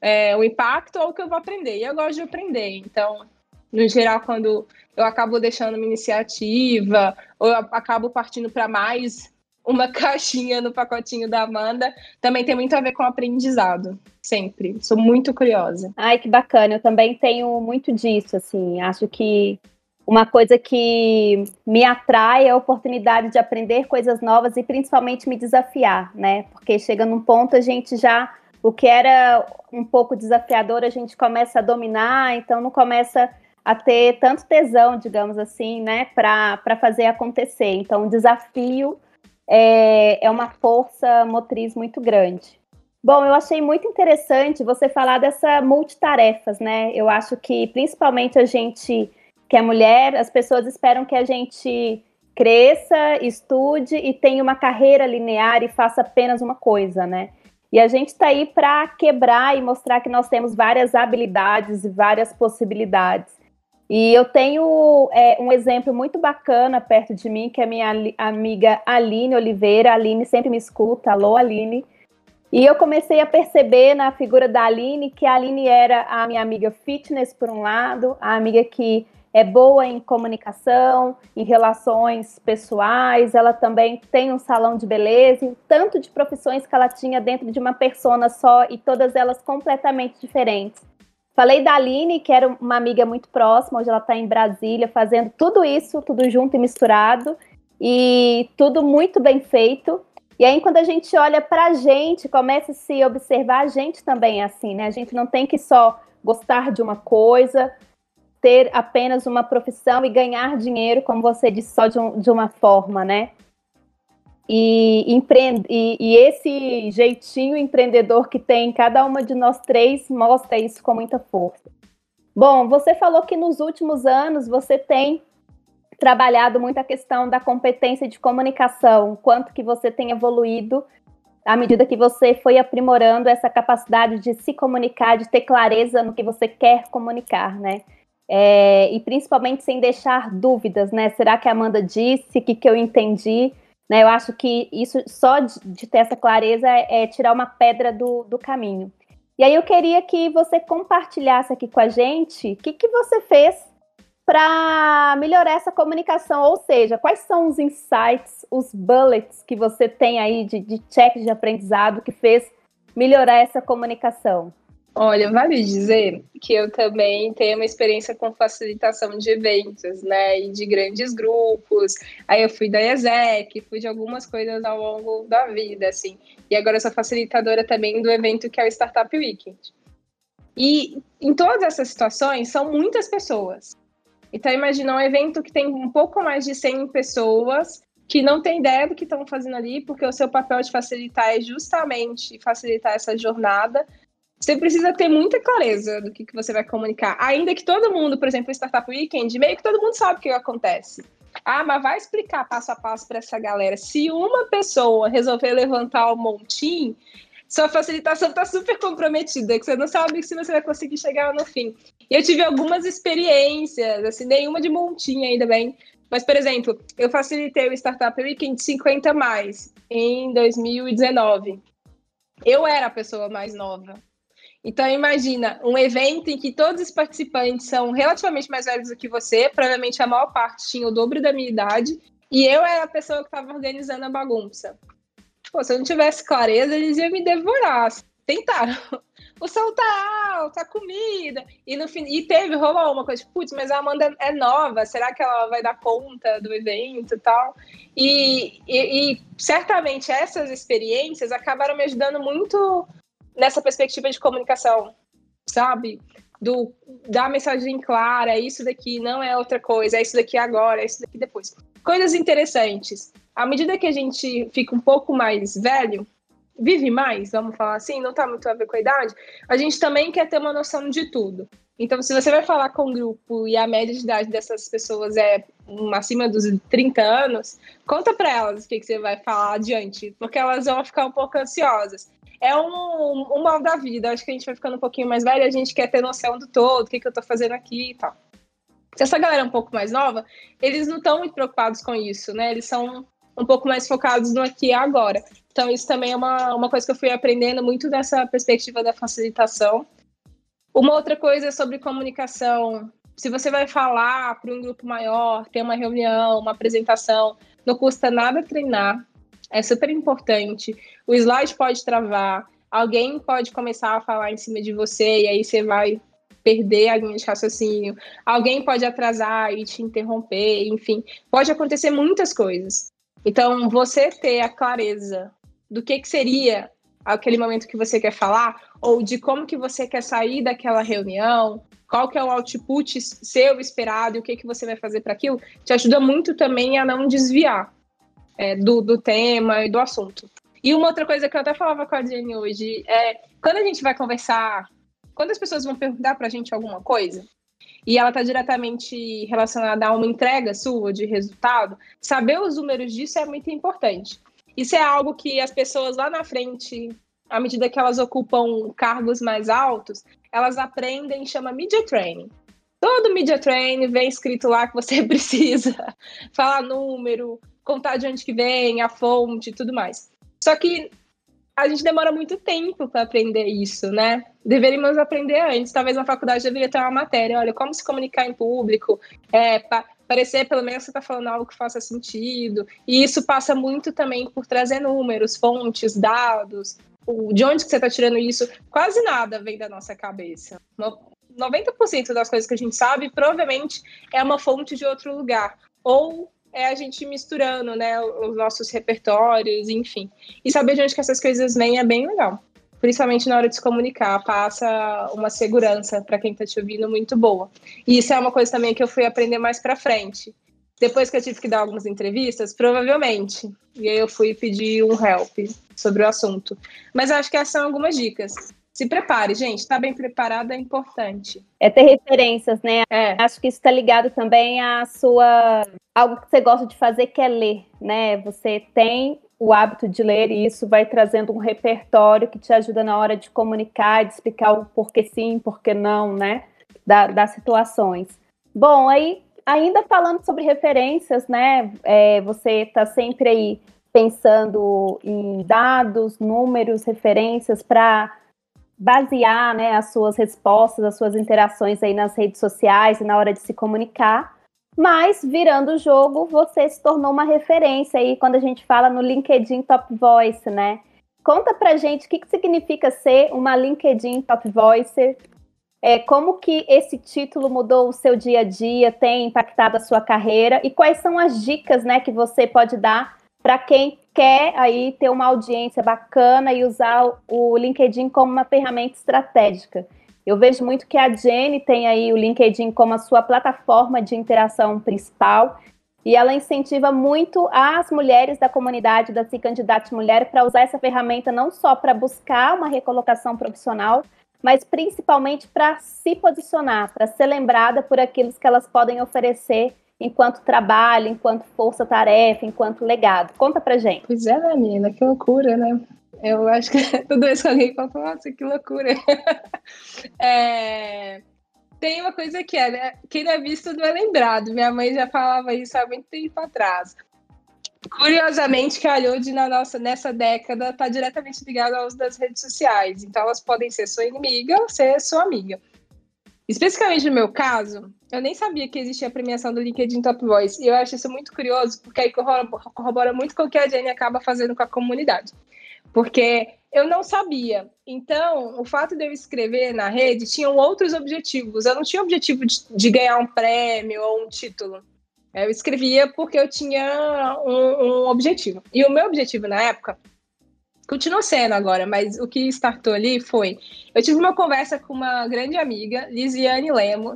É, o impacto ou o que eu vou aprender. E eu gosto de aprender. Então, no geral, quando eu acabo deixando uma iniciativa, ou eu acabo partindo para mais uma caixinha no pacotinho da Amanda, também tem muito a ver com aprendizado, sempre. Sou muito curiosa. Ai, que bacana. Eu também tenho muito disso, assim. Acho que uma coisa que me atrai é a oportunidade de aprender coisas novas e principalmente me desafiar, né? Porque chega num ponto a gente já o que era um pouco desafiador a gente começa a dominar, então não começa a ter tanto tesão, digamos assim, né, para fazer acontecer. Então, o desafio é, é uma força motriz muito grande. Bom, eu achei muito interessante você falar dessa multitarefas, né? Eu acho que principalmente a gente que é mulher, as pessoas esperam que a gente cresça, estude e tenha uma carreira linear e faça apenas uma coisa, né? E a gente está aí para quebrar e mostrar que nós temos várias habilidades e várias possibilidades. E eu tenho é, um exemplo muito bacana perto de mim, que é minha amiga Aline Oliveira. A Aline sempre me escuta. Alô, Aline. E eu comecei a perceber na figura da Aline que a Aline era a minha amiga fitness, por um lado, a amiga que é boa em comunicação, em relações pessoais, ela também tem um salão de beleza, e tanto de profissões que ela tinha dentro de uma persona só e todas elas completamente diferentes. Falei da Aline, que era uma amiga muito próxima, hoje ela está em Brasília, fazendo tudo isso, tudo junto e misturado, e tudo muito bem feito. E aí, quando a gente olha para a gente, começa a se observar, a gente também é assim, né? A gente não tem que só gostar de uma coisa, ter apenas uma profissão e ganhar dinheiro, como você disse, só de, um, de uma forma, né? E, empreende, e, e, esse jeitinho empreendedor que tem cada uma de nós três mostra isso com muita força. Bom, você falou que nos últimos anos você tem trabalhado muito a questão da competência de comunicação, quanto que você tem evoluído à medida que você foi aprimorando essa capacidade de se comunicar, de ter clareza no que você quer comunicar, né? É, e principalmente sem deixar dúvidas, né? Será que a Amanda disse? O que, que eu entendi? Né? Eu acho que isso só de, de ter essa clareza é, é tirar uma pedra do, do caminho. E aí eu queria que você compartilhasse aqui com a gente o que, que você fez para melhorar essa comunicação, ou seja, quais são os insights, os bullets que você tem aí de, de check de aprendizado que fez melhorar essa comunicação? Olha, vale dizer que eu também tenho uma experiência com facilitação de eventos, né, e de grandes grupos. Aí eu fui da ESEC, fui de algumas coisas ao longo da vida, assim. E agora eu sou facilitadora também do evento que é o Startup Weekend. E em todas essas situações são muitas pessoas. Então imagina um evento que tem um pouco mais de 100 pessoas que não tem ideia do que estão fazendo ali, porque o seu papel de facilitar é justamente facilitar essa jornada você precisa ter muita clareza do que, que você vai comunicar. Ainda que todo mundo, por exemplo, Startup Weekend, meio que todo mundo sabe o que acontece. Ah, mas vai explicar passo a passo para essa galera. Se uma pessoa resolver levantar o montinho, sua facilitação está super comprometida, que você não sabe se você vai conseguir chegar no fim. E eu tive algumas experiências, assim, nenhuma de montinho ainda bem. Mas, por exemplo, eu facilitei o Startup Weekend 50 mais em 2019. Eu era a pessoa mais nova. Então, imagina um evento em que todos os participantes são relativamente mais velhos do que você, provavelmente a maior parte tinha o dobro da minha idade, e eu era a pessoa que estava organizando a bagunça. Pô, se eu não tivesse clareza, eles iam me devorar. Tentaram. O sol tá alto, a comida. E no fim, e teve, rolou uma coisa, putz, mas a Amanda é nova, será que ela vai dar conta do evento e tal? E, e certamente essas experiências acabaram me ajudando muito nessa perspectiva de comunicação, sabe? Do dar mensagem clara, isso daqui não é outra coisa, é isso daqui agora, é isso daqui depois. Coisas interessantes. À medida que a gente fica um pouco mais velho, vive mais, vamos falar assim, não está muito a ver com a idade, a gente também quer ter uma noção de tudo. Então, se você vai falar com um grupo e a média de idade dessas pessoas é acima dos 30 anos, conta para elas o que, que, você vai falar adiante, porque elas vão ficar um pouco ansiosas. É um, um mal da vida, acho que a gente vai ficando um pouquinho mais velho, a gente quer ter noção do todo, o que, que eu estou fazendo aqui e tal. Se essa galera é um pouco mais nova, eles não estão muito preocupados com isso, né? Eles são um pouco mais focados no aqui e agora. Então, isso também é uma, uma coisa que eu fui aprendendo muito dessa perspectiva da facilitação. Uma outra coisa é sobre comunicação. Se você vai falar para um grupo maior, ter uma reunião, uma apresentação, não custa nada treinar. É super importante. O slide pode travar, alguém pode começar a falar em cima de você e aí você vai perder a linha de raciocínio. Alguém pode atrasar e te interromper, enfim, pode acontecer muitas coisas. Então, você ter a clareza do que, que seria aquele momento que você quer falar, ou de como que você quer sair daquela reunião, qual que é o output seu esperado e o que, que você vai fazer para aquilo, te ajuda muito também a não desviar é, do, do tema e do assunto. E uma outra coisa que eu até falava com a Jenny hoje é quando a gente vai conversar, quando as pessoas vão perguntar para a gente alguma coisa, e ela está diretamente relacionada a uma entrega sua de resultado, saber os números disso é muito importante. Isso é algo que as pessoas lá na frente, à medida que elas ocupam cargos mais altos, elas aprendem, chama media training. Todo media training vem escrito lá que você precisa falar número, contar de onde que vem, a fonte, tudo mais. Só que a gente demora muito tempo para aprender isso, né? Deveríamos aprender antes. Talvez na faculdade deveria ter uma matéria, olha, como se comunicar em público, é, pa parecer pelo menos você está falando algo que faça sentido. E isso passa muito também por trazer números, fontes, dados. De onde que você está tirando isso? Quase nada vem da nossa cabeça. 90% das coisas que a gente sabe provavelmente é uma fonte de outro lugar. Ou é a gente misturando, né, os nossos repertórios, enfim. E saber de onde que essas coisas vêm é bem legal principalmente na hora de se comunicar, passa uma segurança para quem está te ouvindo muito boa. E isso é uma coisa também que eu fui aprender mais para frente. Depois que eu tive que dar algumas entrevistas, provavelmente. E aí eu fui pedir um help sobre o assunto. Mas acho que essas são algumas dicas. Se prepare, gente. Estar tá bem preparado é importante. É ter referências, né? É. Acho que isso está ligado também à sua. Algo que você gosta de fazer, que é ler, né? Você tem o hábito de ler e isso vai trazendo um repertório que te ajuda na hora de comunicar, de explicar o porquê sim, porquê não, né? Da, das situações. Bom, aí ainda falando sobre referências, né? É, você está sempre aí pensando em dados, números, referências para basear né, as suas respostas, as suas interações aí nas redes sociais e na hora de se comunicar. Mas, virando o jogo, você se tornou uma referência aí quando a gente fala no LinkedIn Top Voice, né? Conta pra gente o que, que significa ser uma LinkedIn Top Voice, é, como que esse título mudou o seu dia a dia, tem impactado a sua carreira e quais são as dicas né, que você pode dar para quem quer aí ter uma audiência bacana e usar o LinkedIn como uma ferramenta estratégica. Eu vejo muito que a Jenny tem aí o LinkedIn como a sua plataforma de interação principal e ela incentiva muito as mulheres da comunidade da Se Candidate Mulher para usar essa ferramenta não só para buscar uma recolocação profissional, mas principalmente para se posicionar, para ser lembrada por aquilo que elas podem oferecer enquanto trabalho, enquanto força-tarefa, enquanto legado. Conta pra gente. Pois é, né, menina? Que loucura, né? Eu acho que tudo isso que alguém fala, nossa, que loucura. é... Tem uma coisa que é, né? Quem não é visto não é lembrado. Minha mãe já falava isso há muito tempo atrás. Curiosamente, a Alhode na nossa, nessa década está diretamente ligada uso das redes sociais. Então, elas podem ser sua inimiga ou ser sua amiga. Especificamente no meu caso, eu nem sabia que existia a premiação do LinkedIn Top Voice. E eu acho isso muito curioso, porque aí corrobora muito com o que a Jenny acaba fazendo com a comunidade. Porque eu não sabia. Então, o fato de eu escrever na rede tinham outros objetivos. Eu não tinha objetivo de, de ganhar um prêmio ou um título. Eu escrevia porque eu tinha um, um, objetivo. E o meu objetivo na época continua sendo agora, mas o que startou ali foi: eu tive uma conversa com uma grande amiga, Lisiane Lemos,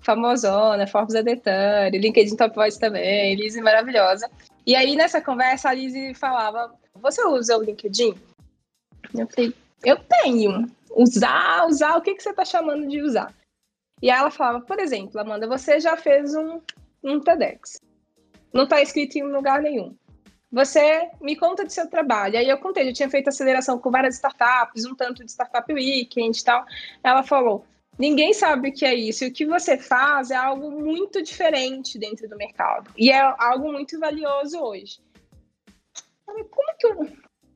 famosona, Forbes Adetânia, LinkedIn Top Voice também, Lizzie maravilhosa. E aí, nessa conversa, a Lizzie falava: Você usa o LinkedIn? Eu falei: Eu tenho. Usar, usar, o que, que você está chamando de usar? E aí ela falava: Por exemplo, Amanda, você já fez um, um TEDx. Não está escrito em lugar nenhum. Você me conta do seu trabalho. Aí eu contei, eu tinha feito aceleração com várias startups, um tanto de Startup Weekend e tal. Ela falou: Ninguém sabe o que é isso. E o que você faz é algo muito diferente dentro do mercado. E é algo muito valioso hoje. Como é que eu,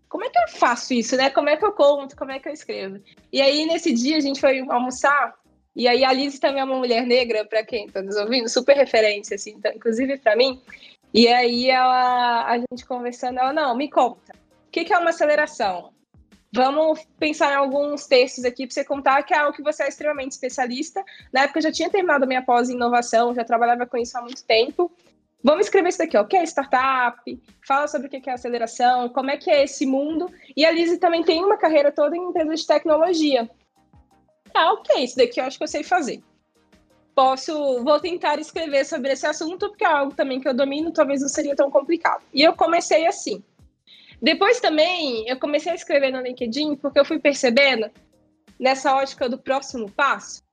como é que eu faço isso, né? Como é que eu conto? Como é que eu escrevo? E aí, nesse dia, a gente foi almoçar. E aí, a Liz também é uma mulher negra, para quem está nos ouvindo, super referência, assim, então, inclusive para mim. E aí, ela, a gente conversando, ela, não, me conta. O que, que é uma aceleração? Vamos pensar em alguns textos aqui para você contar que é algo que você é extremamente especialista. Na época eu já tinha terminado minha pós em inovação, já trabalhava com isso há muito tempo. Vamos escrever isso daqui, ó. O que é startup? Fala sobre o que é aceleração, como é que é esse mundo. E a Lizzie também tem uma carreira toda em empresas de tecnologia. Ah, ok, isso daqui eu acho que eu sei fazer. Posso, vou tentar escrever sobre esse assunto, porque é algo também que eu domino, talvez não seria tão complicado. E eu comecei assim. Depois também eu comecei a escrever no LinkedIn porque eu fui percebendo nessa ótica do próximo passo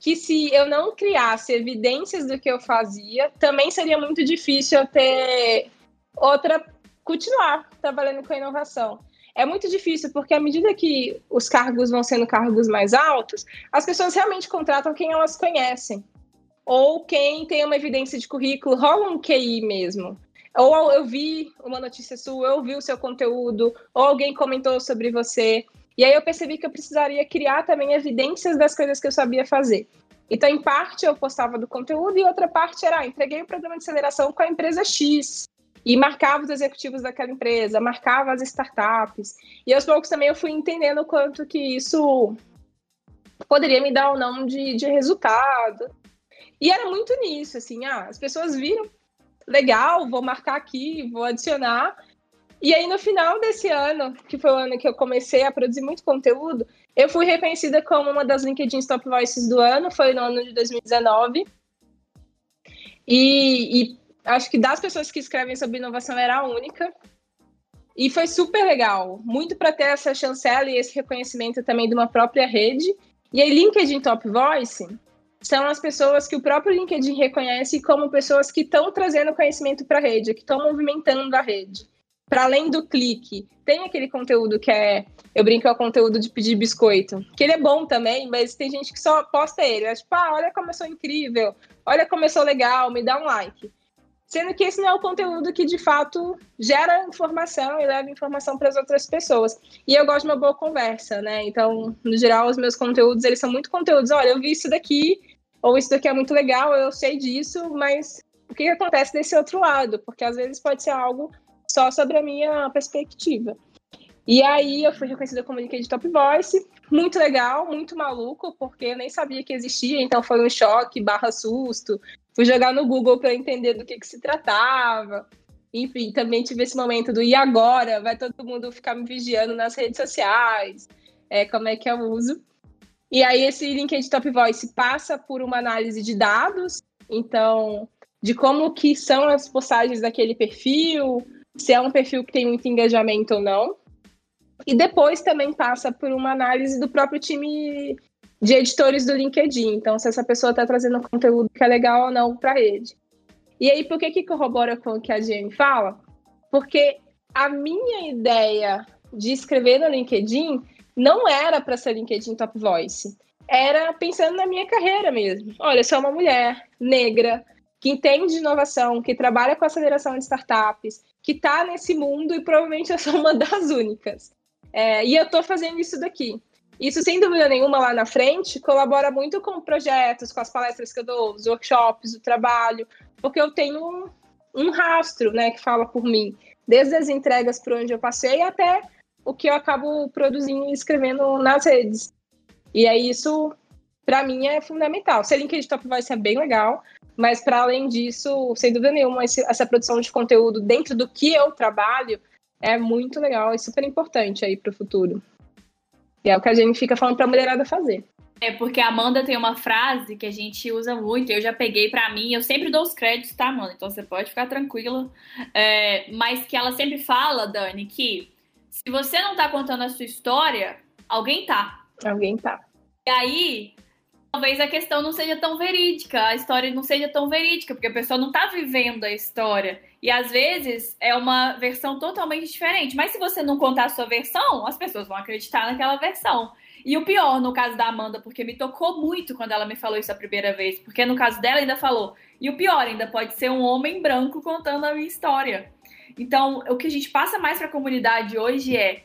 que se eu não criasse evidências do que eu fazia, também seria muito difícil eu ter outra continuar trabalhando com a inovação. É muito difícil porque à medida que os cargos vão sendo cargos mais altos, as pessoas realmente contratam quem elas conhecem ou quem tem uma evidência de currículo, rola um QI mesmo ou eu vi uma notícia sua, eu vi o seu conteúdo, ou alguém comentou sobre você. E aí eu percebi que eu precisaria criar também evidências das coisas que eu sabia fazer. Então, em parte, eu postava do conteúdo e outra parte era, ah, entreguei o programa de aceleração com a empresa X e marcava os executivos daquela empresa, marcava as startups. E aos poucos também eu fui entendendo o quanto que isso poderia me dar ou não de, de resultado. E era muito nisso, assim, ah, as pessoas viram legal, vou marcar aqui, vou adicionar. E aí, no final desse ano, que foi o ano que eu comecei a produzir muito conteúdo, eu fui reconhecida como uma das LinkedIn Top Voices do ano, foi no ano de 2019. E, e acho que das pessoas que escrevem sobre inovação era a única. E foi super legal, muito para ter essa chancela e esse reconhecimento também de uma própria rede. E aí, LinkedIn Top Voice são as pessoas que o próprio LinkedIn reconhece como pessoas que estão trazendo conhecimento para a rede, que estão movimentando a rede. Para além do clique, tem aquele conteúdo que é, eu brinco, é o conteúdo de pedir biscoito, que ele é bom também, mas tem gente que só posta ele, é tipo, ah, olha como eu sou incrível, olha como eu sou legal, me dá um like. Sendo que esse não é o conteúdo que de fato gera informação e leva informação para as outras pessoas. E eu gosto de uma boa conversa, né? Então, no geral, os meus conteúdos, eles são muito conteúdos. Olha, eu vi isso daqui, ou isso daqui é muito legal, eu sei disso, mas o que acontece desse outro lado? Porque às vezes pode ser algo só sobre a minha perspectiva. E aí eu fui reconhecida como LinkedIn Top Voice, muito legal, muito maluco, porque eu nem sabia que existia, então foi um choque barra susto. Fui jogar no Google para entender do que, que se tratava. Enfim, também tive esse momento do e agora? Vai todo mundo ficar me vigiando nas redes sociais? É, como é que eu uso? E aí esse LinkedIn Top Voice passa por uma análise de dados, então de como que são as postagens daquele perfil, se é um perfil que tem muito engajamento ou não. E depois também passa por uma análise do próprio time de editores do LinkedIn. Então, se essa pessoa está trazendo conteúdo que é legal ou não para a rede. E aí, por que, que corrobora com o que a Jenny fala? Porque a minha ideia de escrever no LinkedIn não era para ser LinkedIn Top Voice. Era pensando na minha carreira mesmo. Olha, eu sou uma mulher negra, que entende de inovação, que trabalha com aceleração de startups, que está nesse mundo e provavelmente eu sou uma das únicas. É, e eu estou fazendo isso daqui. Isso, sem dúvida nenhuma, lá na frente, colabora muito com projetos, com as palestras que eu dou, os workshops, o trabalho, porque eu tenho um, um rastro, né, que fala por mim, desde as entregas por onde eu passei até o que eu acabo produzindo e escrevendo nas redes. E aí isso, para mim, é fundamental. Ser LinkedIn Top vai ser bem legal, mas para além disso, sem dúvida nenhuma, essa produção de conteúdo dentro do que eu trabalho é muito legal e super importante aí para o futuro. E é o que a gente fica falando para a mulherada fazer. É porque a Amanda tem uma frase que a gente usa muito, eu já peguei para mim, eu sempre dou os créditos, tá, Amanda? Então você pode ficar tranquila. É, mas que ela sempre fala, Dani, que se você não tá contando a sua história, alguém tá. Alguém tá. E aí, talvez a questão não seja tão verídica, a história não seja tão verídica, porque a pessoa não tá vivendo a história. E às vezes é uma versão totalmente diferente. Mas se você não contar a sua versão, as pessoas vão acreditar naquela versão. E o pior, no caso da Amanda, porque me tocou muito quando ela me falou isso a primeira vez, porque no caso dela ainda falou. E o pior, ainda pode ser um homem branco contando a minha história. Então, o que a gente passa mais para a comunidade hoje é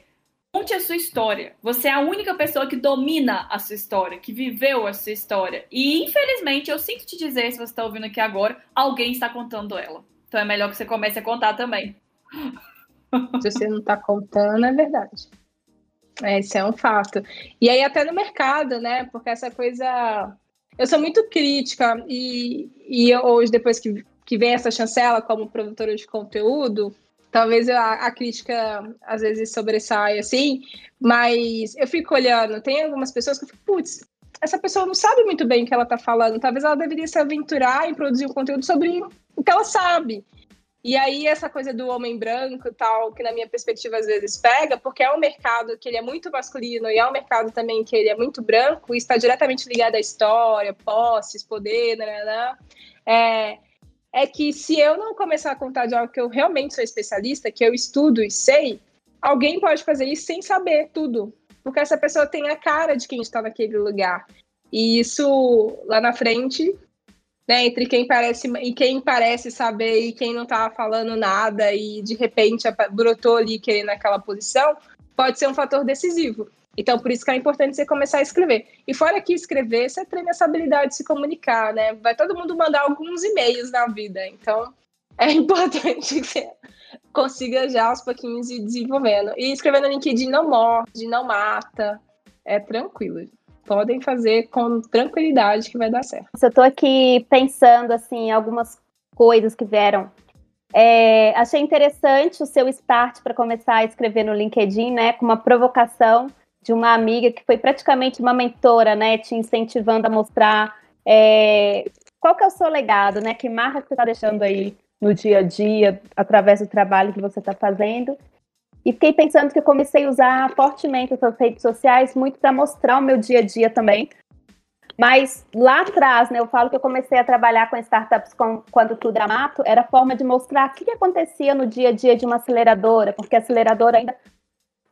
conte a sua história. Você é a única pessoa que domina a sua história, que viveu a sua história. E infelizmente, eu sinto te dizer, se você está ouvindo aqui agora, alguém está contando ela. Então é melhor que você comece a contar também. Se você não está contando, é verdade. É, isso é um fato. E aí, até no mercado, né? Porque essa coisa. Eu sou muito crítica, e, e hoje, depois que, que vem essa chancela como produtora de conteúdo, talvez a, a crítica às vezes sobressaia assim, mas eu fico olhando, tem algumas pessoas que eu fico, putz, essa pessoa não sabe muito bem o que ela está falando, talvez ela deveria se aventurar em produzir um conteúdo sobre o que ela sabe. E aí essa coisa do homem branco e tal, que na minha perspectiva às vezes pega, porque é um mercado que ele é muito masculino e é um mercado também que ele é muito branco e está diretamente ligado à história, posses, poder, né, né, né, é, é que se eu não começar a contar de algo que eu realmente sou especialista, que eu estudo e sei, alguém pode fazer isso sem saber tudo, porque essa pessoa tem a cara de quem está naquele lugar. E isso lá na frente né, entre quem parece e quem parece saber e quem não estava falando nada e de repente brotou ali querendo aquela posição, pode ser um fator decisivo. Então, por isso que é importante você começar a escrever. E fora que escrever, você treina essa habilidade de se comunicar, né? Vai todo mundo mandar alguns e-mails na vida. Então, é importante que você consiga já aos pouquinhos ir desenvolvendo. E escrever no LinkedIn não morde, não mata. É tranquilo podem fazer com tranquilidade que vai dar certo. Eu estou aqui pensando assim algumas coisas que vieram. É, achei interessante o seu start para começar a escrever no LinkedIn, né, com uma provocação de uma amiga que foi praticamente uma mentora, né, te incentivando a mostrar é, qual que é o seu legado, né, que marca que você está deixando aí no dia a dia, através do trabalho que você está fazendo. E fiquei pensando que eu comecei a usar fortemente essas redes sociais muito para mostrar o meu dia a dia também. Mas lá atrás, né, eu falo que eu comecei a trabalhar com startups com, quando tudo era mato, era forma de mostrar o que, que acontecia no dia a dia de uma aceleradora, porque a aceleradora ainda,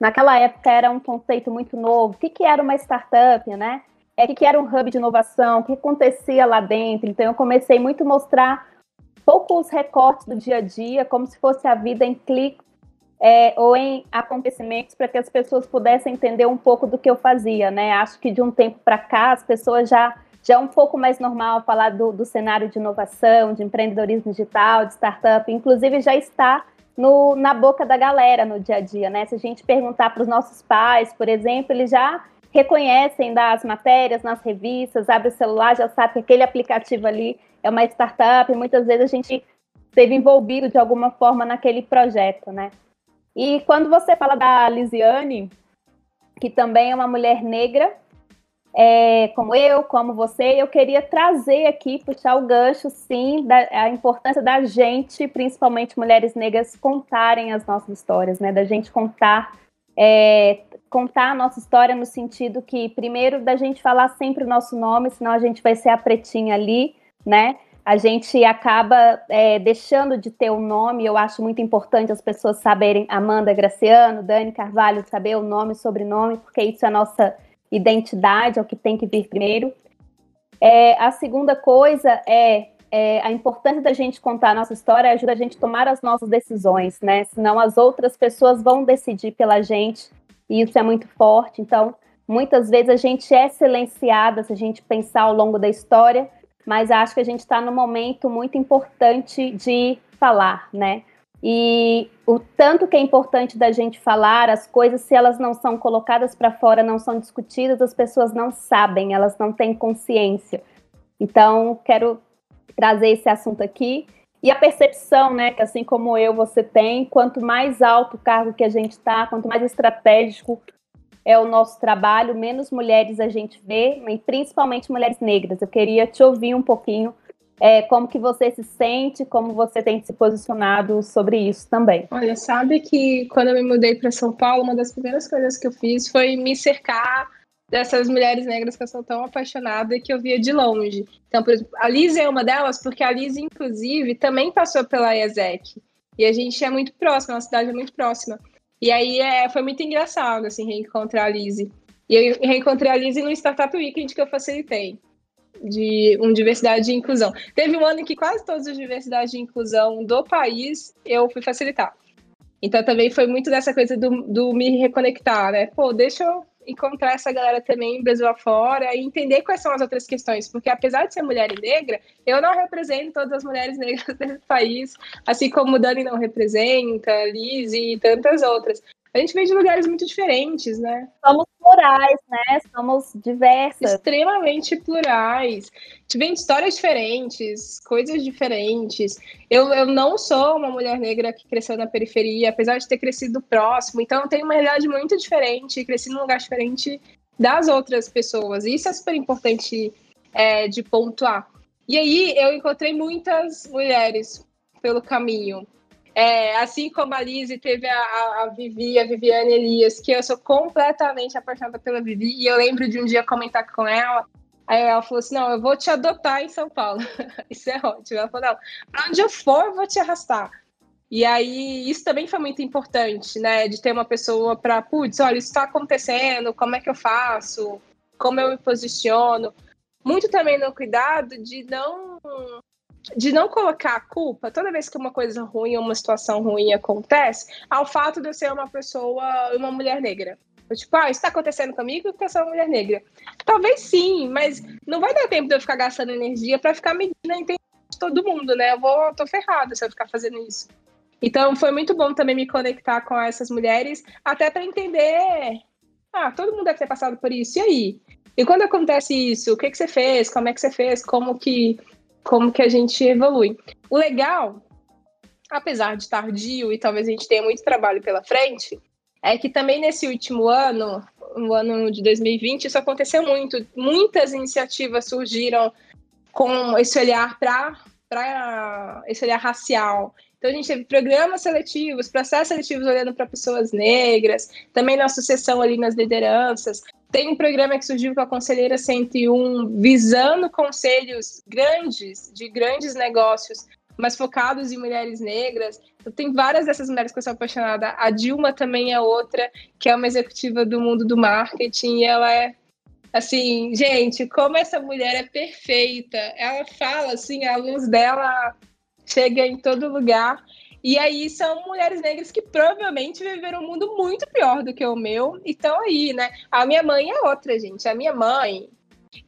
naquela época, era um conceito muito novo. O que, que era uma startup, né? É, o que, que era um hub de inovação, o que acontecia lá dentro. Então, eu comecei muito a mostrar poucos recortes do dia a dia, como se fosse a vida em cliques é, ou em acontecimentos para que as pessoas pudessem entender um pouco do que eu fazia, né? Acho que de um tempo para cá as pessoas já já é um pouco mais normal falar do, do cenário de inovação, de empreendedorismo digital, de startup, inclusive já está no, na boca da galera no dia a dia, né? Se a gente perguntar para os nossos pais, por exemplo, eles já reconhecem das matérias nas revistas, abre o celular, já sabe que aquele aplicativo ali é uma startup, e muitas vezes a gente esteve envolvido de alguma forma naquele projeto, né? E quando você fala da Lisiane, que também é uma mulher negra, é, como eu, como você, eu queria trazer aqui, puxar o gancho, sim, da a importância da gente, principalmente mulheres negras, contarem as nossas histórias, né? Da gente contar, é, contar a nossa história no sentido que, primeiro, da gente falar sempre o nosso nome, senão a gente vai ser a pretinha ali, né? a gente acaba é, deixando de ter o um nome. Eu acho muito importante as pessoas saberem Amanda Graciano, Dani Carvalho, saber o nome sobrenome, porque isso é a nossa identidade, é o que tem que vir primeiro. É, a segunda coisa é, é, a importância da gente contar a nossa história ajuda a gente a tomar as nossas decisões, né? Senão as outras pessoas vão decidir pela gente, e isso é muito forte. Então, Muitas vezes a gente é silenciada se a gente pensar ao longo da história, mas acho que a gente está num momento muito importante de falar, né? E o tanto que é importante da gente falar, as coisas, se elas não são colocadas para fora, não são discutidas, as pessoas não sabem, elas não têm consciência. Então, quero trazer esse assunto aqui. E a percepção, né, que assim como eu, você tem, quanto mais alto o cargo que a gente está, quanto mais estratégico é o nosso trabalho, menos mulheres a gente vê, e principalmente mulheres negras. Eu queria te ouvir um pouquinho é, como que você se sente, como você tem se posicionado sobre isso também. Olha, sabe que quando eu me mudei para São Paulo, uma das primeiras coisas que eu fiz foi me cercar dessas mulheres negras que eu sou tão apaixonada e que eu via de longe. Então, por exemplo, a Liz é uma delas, porque a Liz, inclusive, também passou pela IESEC. E a gente é muito próxima, a nossa cidade é muito próxima. E aí é, foi muito engraçado, assim, reencontrar a Liz. E eu reencontrei a Liz no Startup Weekend que eu facilitei de um diversidade e inclusão. Teve um ano em que quase todas as diversidades de inclusão do país eu fui facilitar. Então também foi muito dessa coisa do, do me reconectar, né? Pô, deixa eu encontrar essa galera também Brasil afora e entender quais são as outras questões, porque apesar de ser mulher e negra, eu não represento todas as mulheres negras desse país, assim como Dani não representa, Liz e tantas outras a gente vem de lugares muito diferentes, né? Somos plurais, né? Somos diversas. Extremamente plurais. A gente vem de histórias diferentes, coisas diferentes. Eu, eu não sou uma mulher negra que cresceu na periferia, apesar de ter crescido próximo. Então, eu tenho uma realidade muito diferente, cresci num lugar diferente das outras pessoas. Isso é super importante é, de pontuar. E aí, eu encontrei muitas mulheres pelo caminho é, assim como a Lizzie teve a, a, a, Vivi, a Viviane Elias, que eu sou completamente apaixonada pela Vivi, e eu lembro de um dia comentar com ela, aí ela falou assim, não, eu vou te adotar em São Paulo. isso é ótimo. Ela falou, não, onde eu for, eu vou te arrastar. E aí, isso também foi muito importante, né, de ter uma pessoa para, putz, olha, isso está acontecendo, como é que eu faço, como eu me posiciono. Muito também no cuidado de não de não colocar a culpa toda vez que uma coisa ruim ou uma situação ruim acontece ao fato de eu ser uma pessoa, uma mulher negra. Eu, tipo, ah, isso está acontecendo comigo porque eu sou uma mulher negra. Talvez sim, mas não vai dar tempo de eu ficar gastando energia para ficar medindo a intenção de todo mundo, né? Eu vou, tô ferrada se eu ficar fazendo isso. Então foi muito bom também me conectar com essas mulheres, até para entender. Ah, todo mundo deve ter passado por isso. E aí? E quando acontece isso, o que, que você fez? Como é que você fez? Como que como que a gente evolui. O legal, apesar de tardio e talvez a gente tenha muito trabalho pela frente, é que também nesse último ano, no ano de 2020, isso aconteceu muito. Muitas iniciativas surgiram com esse olhar para esse olhar racial. Então a gente teve programas seletivos, processos seletivos olhando para pessoas negras, também na sucessão ali nas lideranças. Tem um programa que surgiu com a Conselheira 101, visando conselhos grandes, de grandes negócios, mas focados em mulheres negras. Eu tenho várias dessas mulheres que eu sou apaixonada. A Dilma também é outra, que é uma executiva do mundo do marketing, e ela é assim, gente, como essa mulher é perfeita. Ela fala assim, a luz dela chega em todo lugar. E aí são mulheres negras que provavelmente viveram um mundo muito pior do que o meu. E estão aí, né? A minha mãe é outra, gente. A minha mãe.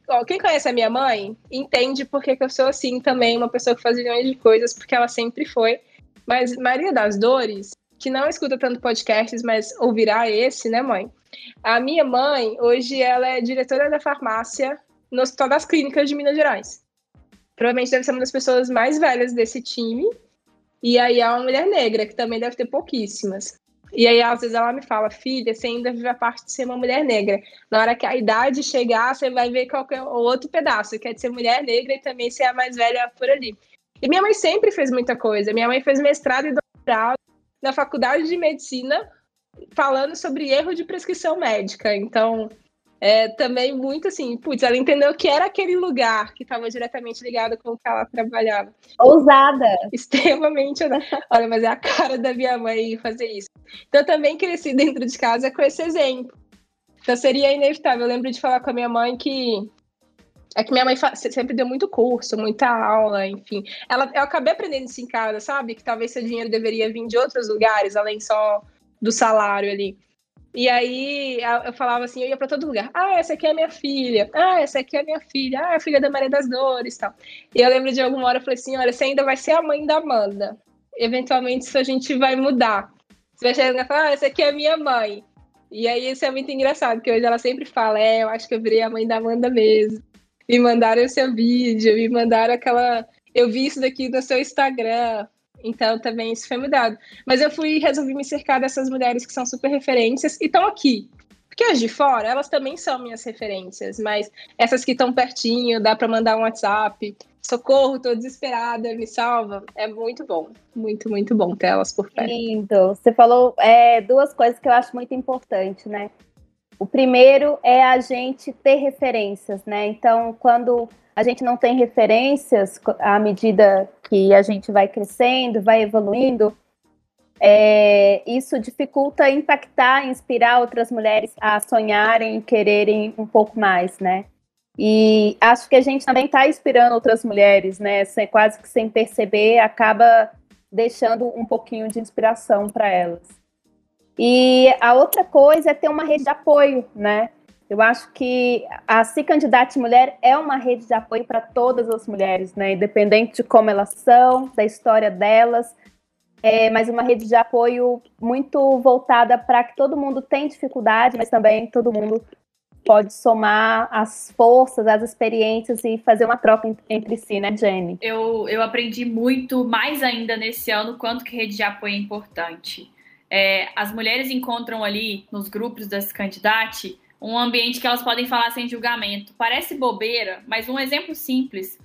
Ó, quem conhece a minha mãe entende porque que eu sou assim também, uma pessoa que faz milhões de coisas, porque ela sempre foi. Mas Maria das Dores, que não escuta tanto podcasts, mas ouvirá esse, né, mãe? A minha mãe, hoje, ela é diretora da farmácia no Hospital das Clínicas de Minas Gerais. Provavelmente deve ser uma das pessoas mais velhas desse time e aí há uma mulher negra, que também deve ter pouquíssimas. E aí, às vezes, ela me fala, filha, você ainda vive a parte de ser uma mulher negra. Na hora que a idade chegar, você vai ver qualquer outro pedaço, que é de ser mulher negra e também ser a mais velha por ali. E minha mãe sempre fez muita coisa. Minha mãe fez mestrado e doutorado na faculdade de medicina, falando sobre erro de prescrição médica. Então, é, também muito assim, putz, ela entendeu que era aquele lugar que estava diretamente ligado com o que ela trabalhava. Ousada! Extremamente, né? olha, mas é a cara da minha mãe fazer isso. Então, eu também cresci dentro de casa com esse exemplo. Então, seria inevitável. Eu lembro de falar com a minha mãe que é que minha mãe sempre deu muito curso, muita aula, enfim. Ela, eu acabei aprendendo isso em casa, sabe? Que talvez seu dinheiro deveria vir de outros lugares, além só do salário ali. E aí eu falava assim, eu ia para todo lugar. Ah, essa aqui é minha filha. Ah, essa aqui é minha filha. Ah, a filha da Maria das Dores, tal. E eu lembro de alguma hora eu falei assim, olha, você ainda vai ser a mãe da Amanda. Eventualmente isso a gente vai mudar. Você vai chegar e falar, ah, essa aqui é minha mãe. E aí isso é muito engraçado, porque hoje ela sempre fala, é, eu acho que eu virei a mãe da Amanda mesmo. Me mandaram o seu vídeo, me mandaram aquela. Eu vi isso daqui no seu Instagram. Então também isso foi mudado. Mas eu fui resolvi me cercar dessas mulheres que são super referências e estão aqui. Porque as de fora, elas também são minhas referências, mas essas que estão pertinho, dá para mandar um WhatsApp, socorro, tô desesperada, me salva. É muito bom, muito, muito bom ter elas por perto. Lindo. Você falou é, duas coisas que eu acho muito importante, né? O primeiro é a gente ter referências, né? Então, quando a gente não tem referências à medida que a gente vai crescendo, vai evoluindo, é, isso dificulta impactar, inspirar outras mulheres a sonharem, quererem um pouco mais, né? E acho que a gente também está inspirando outras mulheres, né? Sem, quase que sem perceber, acaba deixando um pouquinho de inspiração para elas. E a outra coisa é ter uma rede de apoio, né? Eu acho que a Se Candidate Mulher é uma rede de apoio para todas as mulheres, né? Independente de como elas são, da história delas, é, mas uma rede de apoio muito voltada para que todo mundo tem dificuldade, mas também todo mundo pode somar as forças, as experiências e fazer uma troca entre si, né, Jenny? Eu, eu aprendi muito, mais ainda nesse ano, quanto que rede de apoio é importante. É, as mulheres encontram ali, nos grupos das candidatas, um ambiente que elas podem falar sem julgamento. Parece bobeira, mas um exemplo simples.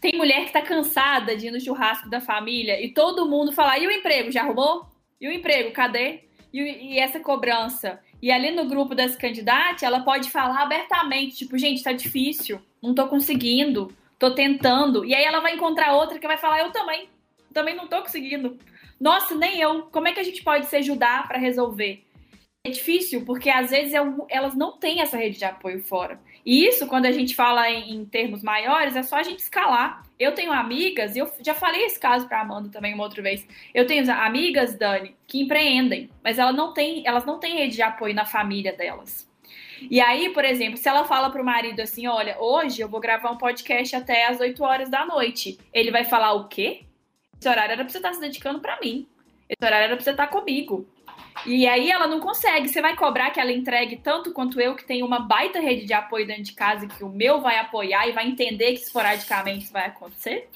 Tem mulher que tá cansada de ir no churrasco da família e todo mundo fala: e o emprego? Já arrumou? E o emprego? Cadê? E, e essa cobrança? E ali no grupo das candidatas, ela pode falar abertamente: tipo, gente, tá difícil, não tô conseguindo, tô tentando. E aí ela vai encontrar outra que vai falar: eu também, também não tô conseguindo. Nossa, nem eu. Como é que a gente pode se ajudar para resolver? É difícil, porque às vezes elas não têm essa rede de apoio fora. E isso, quando a gente fala em, em, termos maiores, é só a gente escalar. Eu tenho amigas, e eu já falei esse caso para Amanda também uma outra vez. Eu tenho amigas, Dani, que empreendem, mas ela não tem, elas não têm rede de apoio na família delas. E aí, por exemplo, se ela fala pro marido assim: olha, hoje eu vou gravar um podcast até as 8 horas da noite, ele vai falar o quê? Esse horário era pra você estar se dedicando para mim. Esse horário era pra você estar comigo. E aí ela não consegue. Você vai cobrar que ela entregue tanto quanto eu, que tenho uma baita rede de apoio dentro de casa, que o meu vai apoiar e vai entender que esporadicamente isso vai acontecer.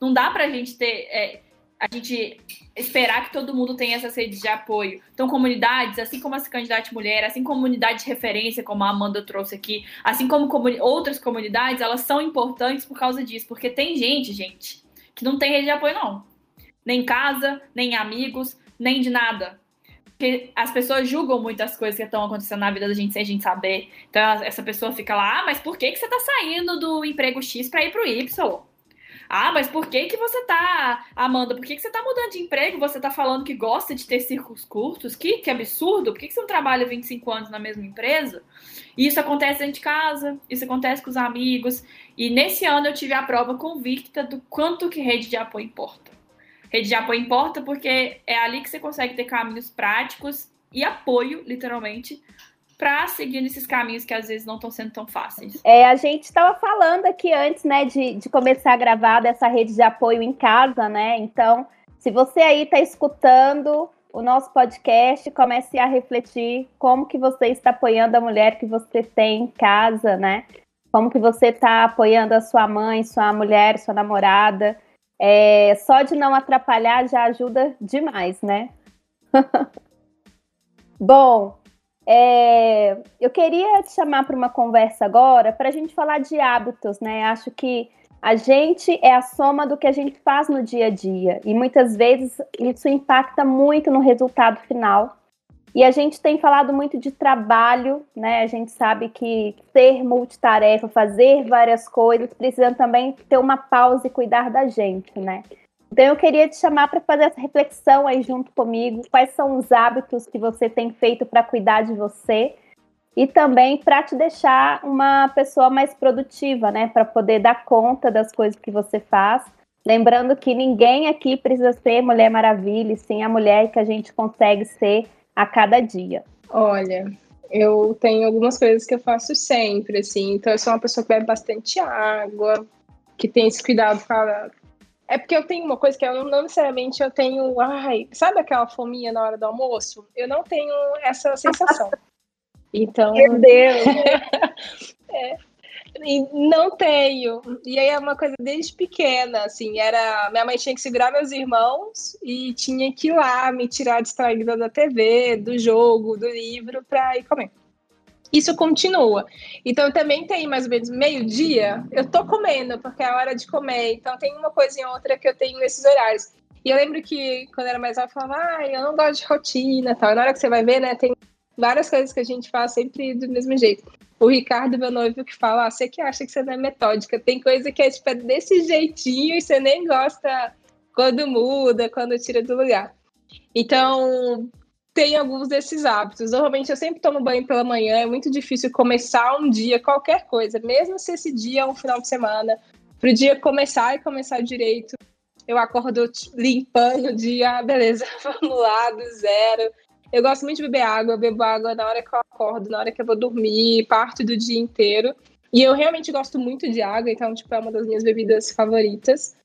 Não dá pra gente ter. É, a gente esperar que todo mundo tenha essas redes de apoio. Então, comunidades, assim como essa candidata mulher, assim como comunidade de referência, como a Amanda trouxe aqui, assim como comuni outras comunidades, elas são importantes por causa disso. Porque tem gente, gente, que não tem rede de apoio, não. Nem casa, nem amigos, nem de nada porque as pessoas julgam muitas coisas que estão acontecendo na vida da gente sem a gente saber. Então essa pessoa fica lá, ah, mas por que, que você tá saindo do emprego X para ir pro Y? Ah, mas por que que você tá, Amanda, por que que você tá mudando de emprego? Você tá falando que gosta de ter círculos curtos? Que, que absurdo! Por que, que você não trabalha 25 anos na mesma empresa? E isso acontece dentro de casa, isso acontece com os amigos. E nesse ano eu tive a prova convicta do quanto que rede de apoio importa. Rede de apoio importa porque é ali que você consegue ter caminhos práticos e apoio, literalmente, para seguir nesses caminhos que às vezes não estão sendo tão fáceis. É, a gente estava falando aqui antes, né, de, de começar a gravar dessa rede de apoio em casa, né? Então, se você aí está escutando o nosso podcast, comece a refletir como que você está apoiando a mulher que você tem em casa, né? Como que você está apoiando a sua mãe, sua mulher, sua namorada. É, só de não atrapalhar já ajuda demais, né? Bom, é, eu queria te chamar para uma conversa agora para a gente falar de hábitos, né? Acho que a gente é a soma do que a gente faz no dia a dia e muitas vezes isso impacta muito no resultado final. E a gente tem falado muito de trabalho, né? A gente sabe que ser multitarefa, fazer várias coisas, precisa também ter uma pausa e cuidar da gente, né? Então eu queria te chamar para fazer essa reflexão aí junto comigo. Quais são os hábitos que você tem feito para cuidar de você e também para te deixar uma pessoa mais produtiva, né? Para poder dar conta das coisas que você faz. Lembrando que ninguém aqui precisa ser Mulher Maravilha, sim a mulher que a gente consegue ser a cada dia. Olha, eu tenho algumas coisas que eu faço sempre, assim. Então, eu sou uma pessoa que bebe bastante água, que tem esse cuidado para. É porque eu tenho uma coisa que eu não necessariamente eu tenho. Ai, sabe aquela fominha na hora do almoço? Eu não tenho essa sensação. Então. Meu Deus! é, não tenho. E aí é uma coisa desde pequena, assim, era. Minha mãe tinha que segurar meus irmãos e tinha que ir lá me tirar distraída da TV, do jogo, do livro, para ir comer. Isso continua. Então também tem mais ou menos meio-dia, eu tô comendo, porque é a hora de comer. Então tem uma coisa em outra que eu tenho nesses horários. E eu lembro que quando eu era mais nova, eu falava, ah, eu não gosto de rotina tal. E na hora que você vai ver, né, tem várias coisas que a gente faz sempre do mesmo jeito o Ricardo, meu noivo, que fala: ah, você que acha que você não é metódica, tem coisa que é tipo, é desse jeitinho e você nem gosta quando muda, quando tira do lugar. Então, tem alguns desses hábitos. Normalmente eu sempre tomo banho pela manhã, é muito difícil começar um dia, qualquer coisa, mesmo se esse dia é um final de semana, para o dia começar e começar direito. Eu acordo limpando o dia, ah, beleza, vamos lá, do zero. Eu gosto muito de beber água, eu bebo água na hora que eu acordo, na hora que eu vou dormir, parte do dia inteiro. E eu realmente gosto muito de água, então, tipo, é uma das minhas bebidas favoritas.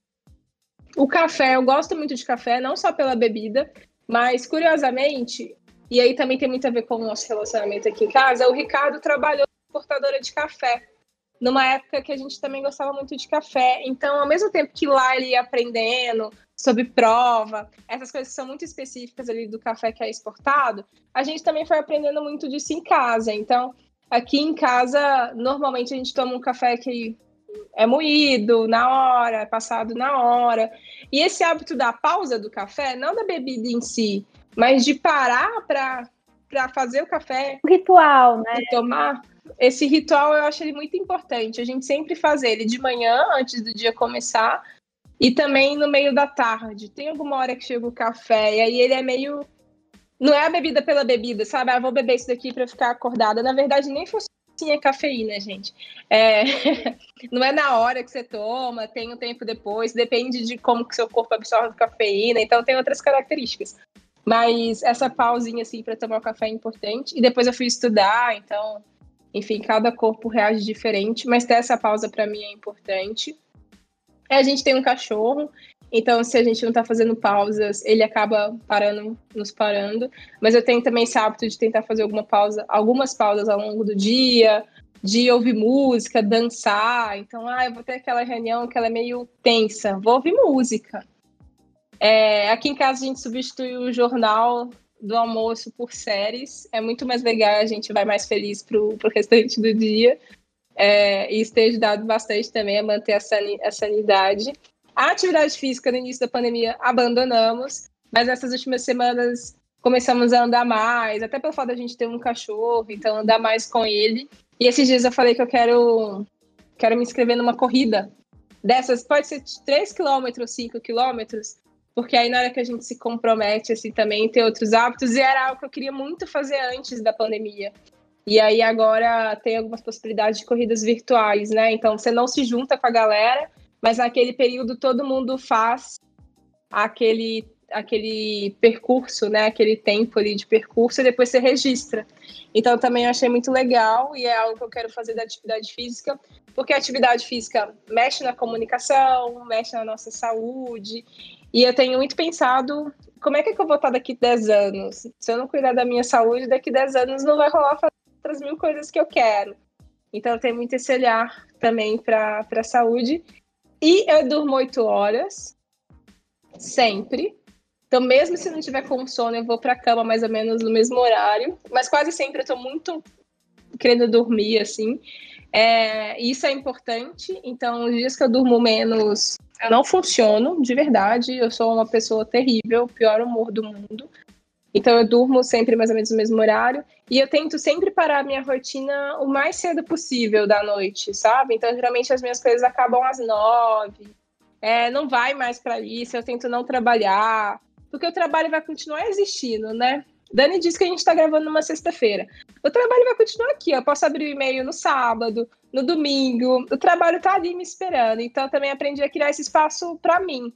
O café, eu gosto muito de café, não só pela bebida, mas curiosamente, e aí também tem muito a ver com o nosso relacionamento aqui em casa, o Ricardo trabalhou portadora de café numa época que a gente também gostava muito de café. Então, ao mesmo tempo que lá ele ia aprendendo, sobre prova, essas coisas que são muito específicas ali do café que é exportado, a gente também foi aprendendo muito disso em casa. Então, aqui em casa, normalmente a gente toma um café que é moído na hora, é passado na hora. E esse hábito da pausa do café, não da bebida em si, mas de parar para fazer o café. O ritual, né? tomar. Esse ritual eu acho ele muito importante. A gente sempre fazer ele de manhã, antes do dia começar, e também no meio da tarde. Tem alguma hora que chega o café, e aí ele é meio. Não é a bebida pela bebida, sabe? Ah, vou beber isso daqui para ficar acordada. Na verdade, nem funciona assim a cafeína, gente. É... não é na hora que você toma, tem um tempo depois, depende de como que seu corpo absorve cafeína, então tem outras características. Mas essa pausinha assim para tomar o café é importante. E depois eu fui estudar, então, enfim, cada corpo reage diferente, mas ter essa pausa para mim é importante. É, a gente tem um cachorro, então se a gente não está fazendo pausas, ele acaba parando, nos parando. Mas eu tenho também esse hábito de tentar fazer alguma pausa, algumas pausas ao longo do dia, de ouvir música, dançar. Então, ah, eu vou ter aquela reunião que ela é meio tensa, vou ouvir música. É, aqui em casa a gente substitui o jornal do almoço por séries. É muito mais legal, a gente vai mais feliz pro, pro restante do dia. É, e isso tem ajudado bastante também a manter a, a sanidade. A atividade física no início da pandemia abandonamos, mas nessas últimas semanas começamos a andar mais, até pelo fato de a gente ter um cachorro, então andar mais com ele. E esses dias eu falei que eu quero, quero me inscrever numa corrida dessas, pode ser 3 km, 5 km, porque aí na hora que a gente se compromete assim também ter outros hábitos, e era algo que eu queria muito fazer antes da pandemia. E aí agora tem algumas possibilidades de corridas virtuais, né? Então você não se junta com a galera, mas naquele período todo mundo faz aquele aquele percurso, né? Aquele tempo ali de percurso e depois você registra. Então também achei muito legal e é algo que eu quero fazer da atividade física, porque a atividade física mexe na comunicação, mexe na nossa saúde. E eu tenho muito pensado como é que eu vou estar daqui 10 anos? Se eu não cuidar da minha saúde, daqui 10 anos não vai rolar outras mil coisas que eu quero. Então, tem muito esse olhar também para a saúde. E eu durmo oito horas, sempre. Então, mesmo se não tiver com sono, eu vou para a cama mais ou menos no mesmo horário. Mas quase sempre eu estou muito querendo dormir, assim. É, isso é importante. Então, os dias que eu durmo menos, eu não funciono, de verdade. Eu sou uma pessoa terrível, pior humor do mundo. Então eu durmo sempre mais ou menos no mesmo horário e eu tento sempre parar a minha rotina o mais cedo possível da noite, sabe? Então geralmente as minhas coisas acabam às nove, é, não vai mais para isso, eu tento não trabalhar, porque o trabalho vai continuar existindo, né? Dani disse que a gente está gravando numa sexta-feira. O trabalho vai continuar aqui, eu posso abrir o e-mail no sábado, no domingo, o trabalho está ali me esperando. Então também aprendi a criar esse espaço para mim.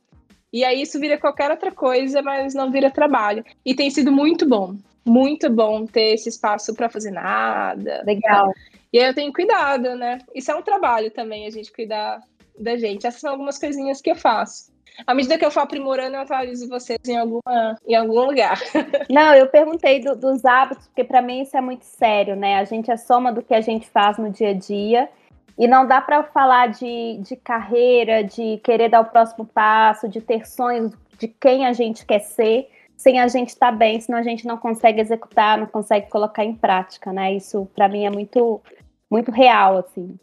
E aí isso vira qualquer outra coisa, mas não vira trabalho. E tem sido muito bom. muito bom ter esse espaço para fazer nada. Legal. E aí eu tenho cuidado, né? Isso é um trabalho também, a gente cuidar da gente. Essas são algumas coisinhas que eu faço. À medida que eu for aprimorando, eu atualizo vocês em, alguma, em algum lugar. Não, eu perguntei do, dos hábitos, porque para mim isso é muito sério, né? A gente é soma do que a gente faz no dia a dia. E não dá para falar de, de carreira, de querer dar o próximo passo, de ter sonhos de quem a gente quer ser, sem a gente estar tá bem, senão a gente não consegue executar, não consegue colocar em prática, né? Isso para mim é muito, muito real, assim.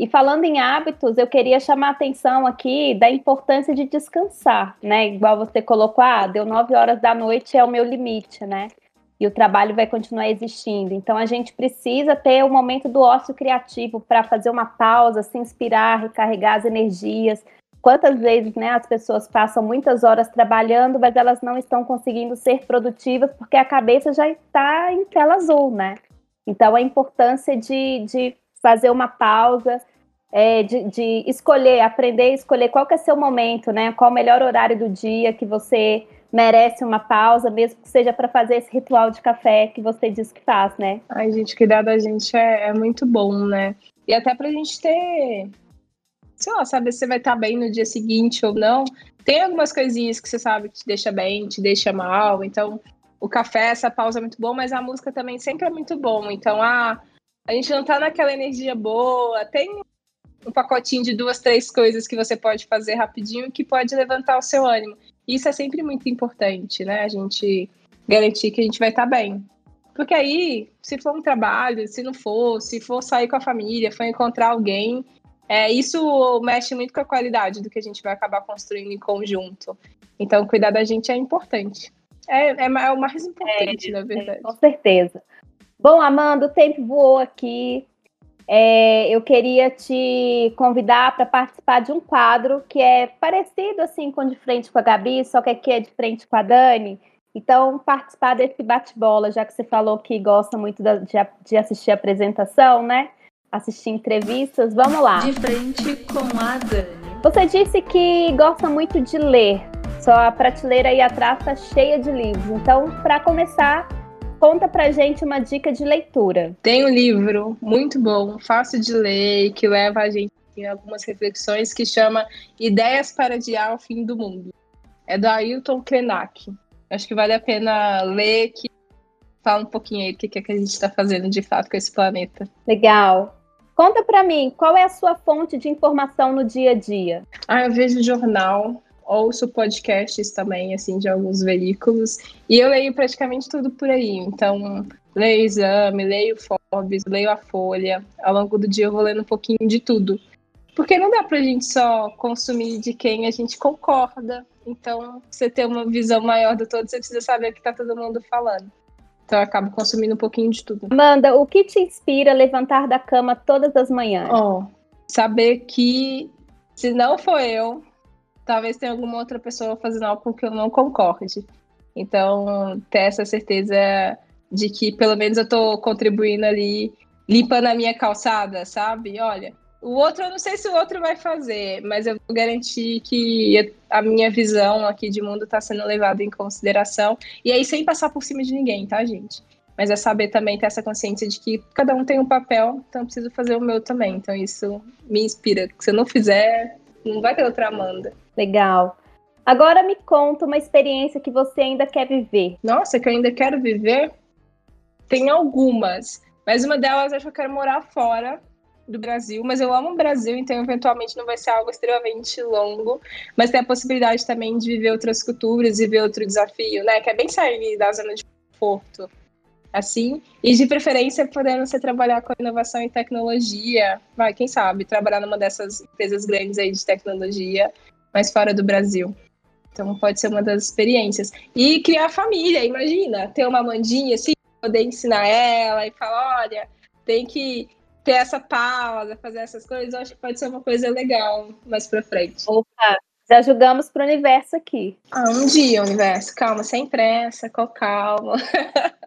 E falando em hábitos, eu queria chamar a atenção aqui da importância de descansar, né? Igual você colocou, ah, deu nove horas da noite é o meu limite, né? E o trabalho vai continuar existindo. Então a gente precisa ter o momento do ócio criativo para fazer uma pausa, se inspirar, recarregar as energias. Quantas vezes, né, as pessoas passam muitas horas trabalhando, mas elas não estão conseguindo ser produtivas porque a cabeça já está em tela azul, né? Então a importância de, de fazer uma pausa, é, de, de, escolher, aprender a escolher qual que é seu momento, né? Qual o melhor horário do dia que você merece uma pausa, mesmo que seja para fazer esse ritual de café que você diz que faz, né? Ai, gente, cuidar da gente é, é muito bom, né? E até para a gente ter, sei lá, saber se você vai estar bem no dia seguinte ou não. Tem algumas coisinhas que você sabe que te deixa bem, te deixa mal. Então, o café, essa pausa é muito bom, mas a música também sempre é muito bom. Então, ah, a gente não tá naquela energia boa, tem um pacotinho de duas, três coisas que você pode fazer rapidinho que pode levantar o seu ânimo. Isso é sempre muito importante, né? A gente garantir que a gente vai estar tá bem. Porque aí, se for um trabalho, se não for, se for sair com a família, for encontrar alguém, é, isso mexe muito com a qualidade do que a gente vai acabar construindo em conjunto. Então, cuidar da gente é importante. É, é, é o mais importante, é, na verdade. Com certeza. Bom, Amanda, o tempo voou aqui. É, eu queria te convidar para participar de um quadro que é parecido assim com De Frente com a Gabi, só que aqui é de frente com a Dani. Então, participar desse bate-bola, já que você falou que gosta muito da, de, de assistir a apresentação, né? Assistir entrevistas, vamos lá. De frente com a Dani. Você disse que gosta muito de ler. Sua prateleira aí atrás está cheia de livros. Então, para começar, Conta pra gente uma dica de leitura. Tem um livro muito bom, fácil de ler, que leva a gente em algumas reflexões, que chama Ideias para Adiar o Fim do Mundo. É do Ailton Krenak. Acho que vale a pena ler, que fala um pouquinho aí do que, é que a gente está fazendo de fato com esse planeta. Legal. Conta para mim, qual é a sua fonte de informação no dia a dia? Ah, eu vejo jornal, ouço podcasts também, assim, de alguns veículos, e eu leio praticamente tudo por aí. Então, leio o exame, leio Forbes, leio a Folha. Ao longo do dia eu vou lendo um pouquinho de tudo. Porque não dá pra gente só consumir de quem a gente concorda. Então, você ter uma visão maior do todo, você precisa saber o que tá todo mundo falando. Então, eu acabo consumindo um pouquinho de tudo. Amanda, o que te inspira a levantar da cama todas as manhãs? Oh, saber que se não for eu, talvez tenha alguma outra pessoa fazendo algo com que eu não concorde. Então, ter essa certeza de que pelo menos eu estou contribuindo ali, limpando a minha calçada, sabe? Olha, o outro, eu não sei se o outro vai fazer, mas eu vou garantir que a minha visão aqui de mundo está sendo levada em consideração. E aí, sem passar por cima de ninguém, tá, gente? Mas é saber também ter essa consciência de que cada um tem um papel, então eu preciso fazer o meu também. Então isso me inspira. Se eu não fizer, não vai ter outra Amanda. Legal. Agora me conta uma experiência que você ainda quer viver. Nossa, que eu ainda quero viver? Tem algumas, mas uma delas acho que eu quero morar fora do Brasil, mas eu amo o Brasil, então eventualmente não vai ser algo extremamente longo, mas tem a possibilidade também de viver outras culturas e ver outro desafio, né? Que é bem sair da zona de conforto, assim, e de preferência podendo você trabalhar com inovação e tecnologia, vai, quem sabe, trabalhar numa dessas empresas grandes aí de tecnologia mas fora do Brasil. Então pode ser uma das experiências. E criar família, imagina, ter uma mandinha assim, poder ensinar ela e falar, olha, tem que ter essa pausa, fazer essas coisas, eu acho que pode ser uma coisa legal mais pra frente. Opa, já jogamos pro universo aqui. Ah, um dia, universo. Calma, sem pressa, com calma.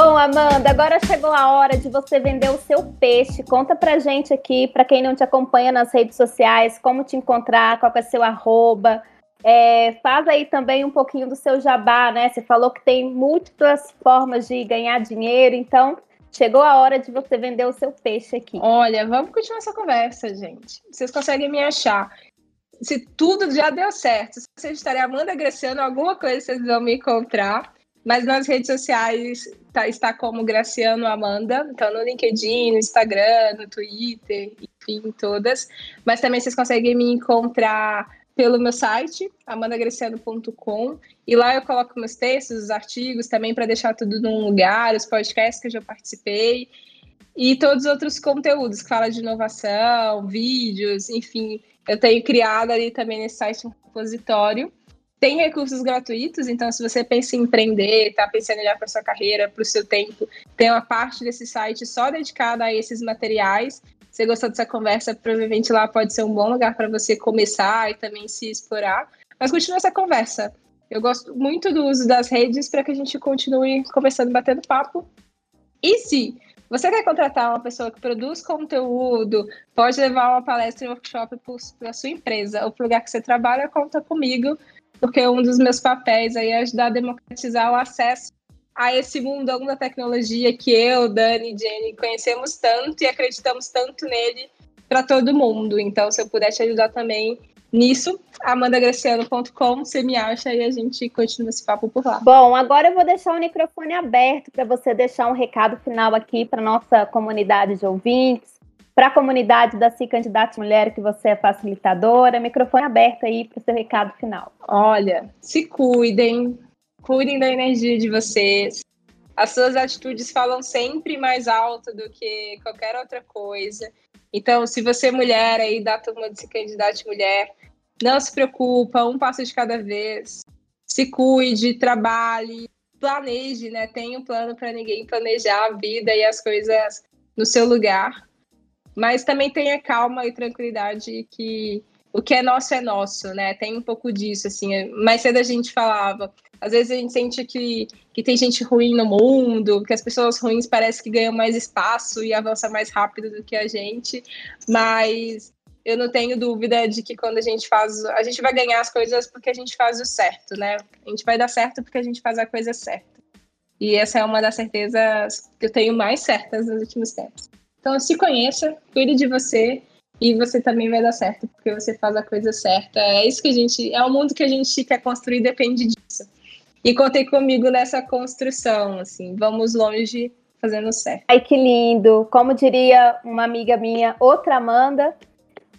Bom, Amanda, agora chegou a hora de você vender o seu peixe. Conta pra gente aqui, para quem não te acompanha nas redes sociais, como te encontrar, qual é o seu arroba. É, faz aí também um pouquinho do seu jabá, né? Você falou que tem múltiplas formas de ganhar dinheiro, então chegou a hora de você vender o seu peixe aqui. Olha, vamos continuar essa conversa, gente. Vocês conseguem me achar. Se tudo já deu certo, se vocês estarem Amanda Graciano, alguma coisa vocês vão me encontrar. Mas nas redes sociais tá, está como Graciano Amanda, então no LinkedIn, no Instagram, no Twitter, enfim, todas. Mas também vocês conseguem me encontrar pelo meu site, amandagraciano.com, e lá eu coloco meus textos, os artigos também para deixar tudo num lugar, os podcasts que eu já participei, e todos os outros conteúdos que fala de inovação, vídeos, enfim, eu tenho criado ali também nesse site um repositório tem recursos gratuitos, então se você pensa em empreender, está pensando em olhar para sua carreira, para o seu tempo, tem uma parte desse site só dedicada a esses materiais. Se você gostou dessa conversa, provavelmente lá pode ser um bom lugar para você começar e também se explorar. Mas continua essa conversa. Eu gosto muito do uso das redes para que a gente continue conversando, batendo papo. E se você quer contratar uma pessoa que produz conteúdo, pode levar uma palestra e um workshop para a sua empresa ou para o lugar que você trabalha, conta comigo porque um dos meus papéis aí é ajudar a democratizar o acesso a esse mundão da tecnologia que eu, Dani e Jenny conhecemos tanto e acreditamos tanto nele para todo mundo. Então, se eu puder te ajudar também nisso, amandagraciano.com, você me acha e a gente continua esse papo por lá. Bom, agora eu vou deixar o microfone aberto para você deixar um recado final aqui para nossa comunidade de ouvintes, para a comunidade da Se Candidata Mulher, que você é facilitadora, microfone aberto aí para o seu recado final. Olha, se cuidem, cuidem da energia de vocês. As suas atitudes falam sempre mais alto do que qualquer outra coisa. Então, se você é mulher aí da turma de Se Candidate Mulher, não se preocupa, um passo de cada vez. Se cuide, trabalhe, planeje, né? Tenha um plano para ninguém planejar a vida e as coisas no seu lugar mas também tenha calma e tranquilidade que o que é nosso é nosso, né? Tem um pouco disso, assim. Mais cedo a gente falava. Às vezes a gente sente que, que tem gente ruim no mundo, que as pessoas ruins parecem que ganham mais espaço e avançam mais rápido do que a gente, mas eu não tenho dúvida de que quando a gente faz. A gente vai ganhar as coisas porque a gente faz o certo, né? A gente vai dar certo porque a gente faz a coisa certa. E essa é uma das certezas que eu tenho mais certas nos últimos tempos. Então, se conheça, cuide de você e você também vai dar certo, porque você faz a coisa certa. É isso que a gente. É o mundo que a gente quer construir, depende disso. E contei comigo nessa construção, assim, vamos longe fazendo certo. Ai, que lindo! Como diria uma amiga minha, outra Amanda,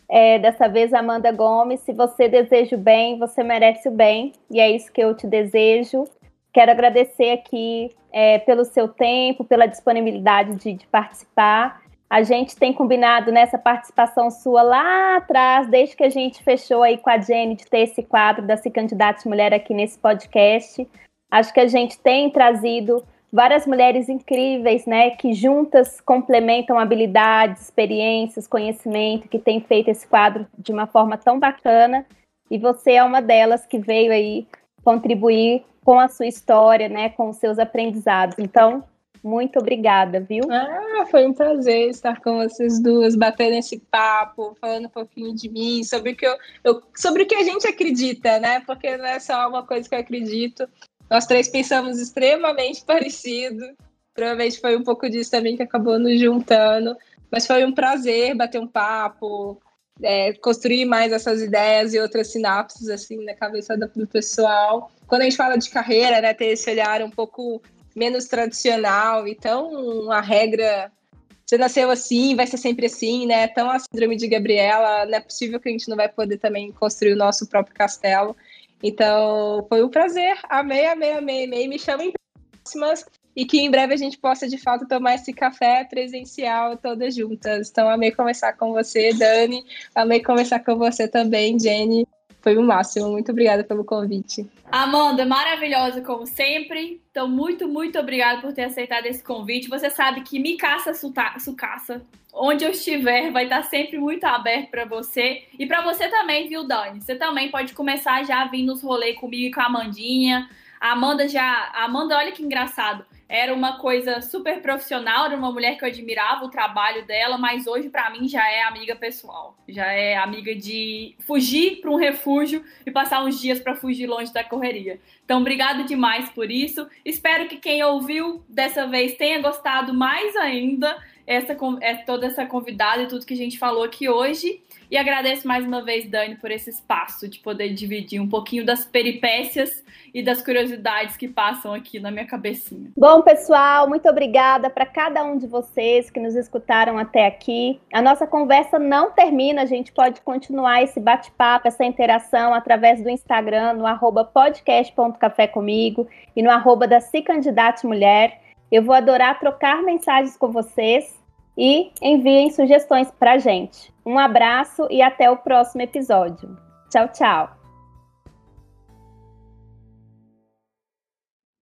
é, dessa vez Amanda Gomes, se você deseja o bem, você merece o bem, e é isso que eu te desejo. Quero agradecer aqui é, pelo seu tempo, pela disponibilidade de, de participar. A gente tem combinado nessa participação sua lá atrás, desde que a gente fechou aí com a Jenny de ter esse quadro da Se Candidate Mulher aqui nesse podcast. Acho que a gente tem trazido várias mulheres incríveis, né, que juntas complementam habilidades, experiências, conhecimento, que tem feito esse quadro de uma forma tão bacana. E você é uma delas que veio aí contribuir com a sua história, né, com os seus aprendizados. Então, muito obrigada, viu? Ah, foi um prazer estar com vocês duas, batendo esse papo, falando um pouquinho de mim, sobre o que eu, eu, sobre o que a gente acredita, né? Porque não é só uma coisa que eu acredito. Nós três pensamos extremamente parecido. Provavelmente foi um pouco disso também que acabou nos juntando. Mas foi um prazer bater um papo, é, construir mais essas ideias e outras sinapses assim na cabeça do pessoal. Quando a gente fala de carreira, né, ter esse olhar um pouco menos tradicional. Então, a regra você nasceu assim, vai ser sempre assim, né? Então, a síndrome de Gabriela, não é possível que a gente não vai poder também construir o nosso próprio castelo. Então, foi um prazer. Amei, amei, amei, amei. Me chamem próximas e que em breve a gente possa, de fato, tomar esse café presencial todas juntas. Então, amei conversar com você, Dani. Amei conversar com você também, Jenny. Foi o máximo. Muito obrigada pelo convite. Amanda, maravilhosa como sempre. Então, muito, muito obrigada por ter aceitado esse convite. Você sabe que me caça sucaça. Onde eu estiver, vai estar sempre muito aberto para você. E para você também, viu, Dani? Você também pode começar já a vir nos rolês comigo e com a Amandinha. A Amanda já. A Amanda, olha que engraçado. Era uma coisa super profissional, era uma mulher que eu admirava o trabalho dela, mas hoje, para mim, já é amiga pessoal. Já é amiga de fugir para um refúgio e passar uns dias para fugir longe da correria. Então, obrigado demais por isso. Espero que quem ouviu dessa vez tenha gostado mais ainda essa, é, toda essa convidada e tudo que a gente falou aqui hoje. E agradeço mais uma vez, Dani, por esse espaço de poder dividir um pouquinho das peripécias e das curiosidades que passam aqui na minha cabecinha. Bom, pessoal, muito obrigada para cada um de vocês que nos escutaram até aqui. A nossa conversa não termina, a gente pode continuar esse bate-papo, essa interação através do Instagram, no arroba e no arroba da Se Candidate Mulher. Eu vou adorar trocar mensagens com vocês e enviem sugestões para gente. Um abraço e até o próximo episódio. Tchau, tchau!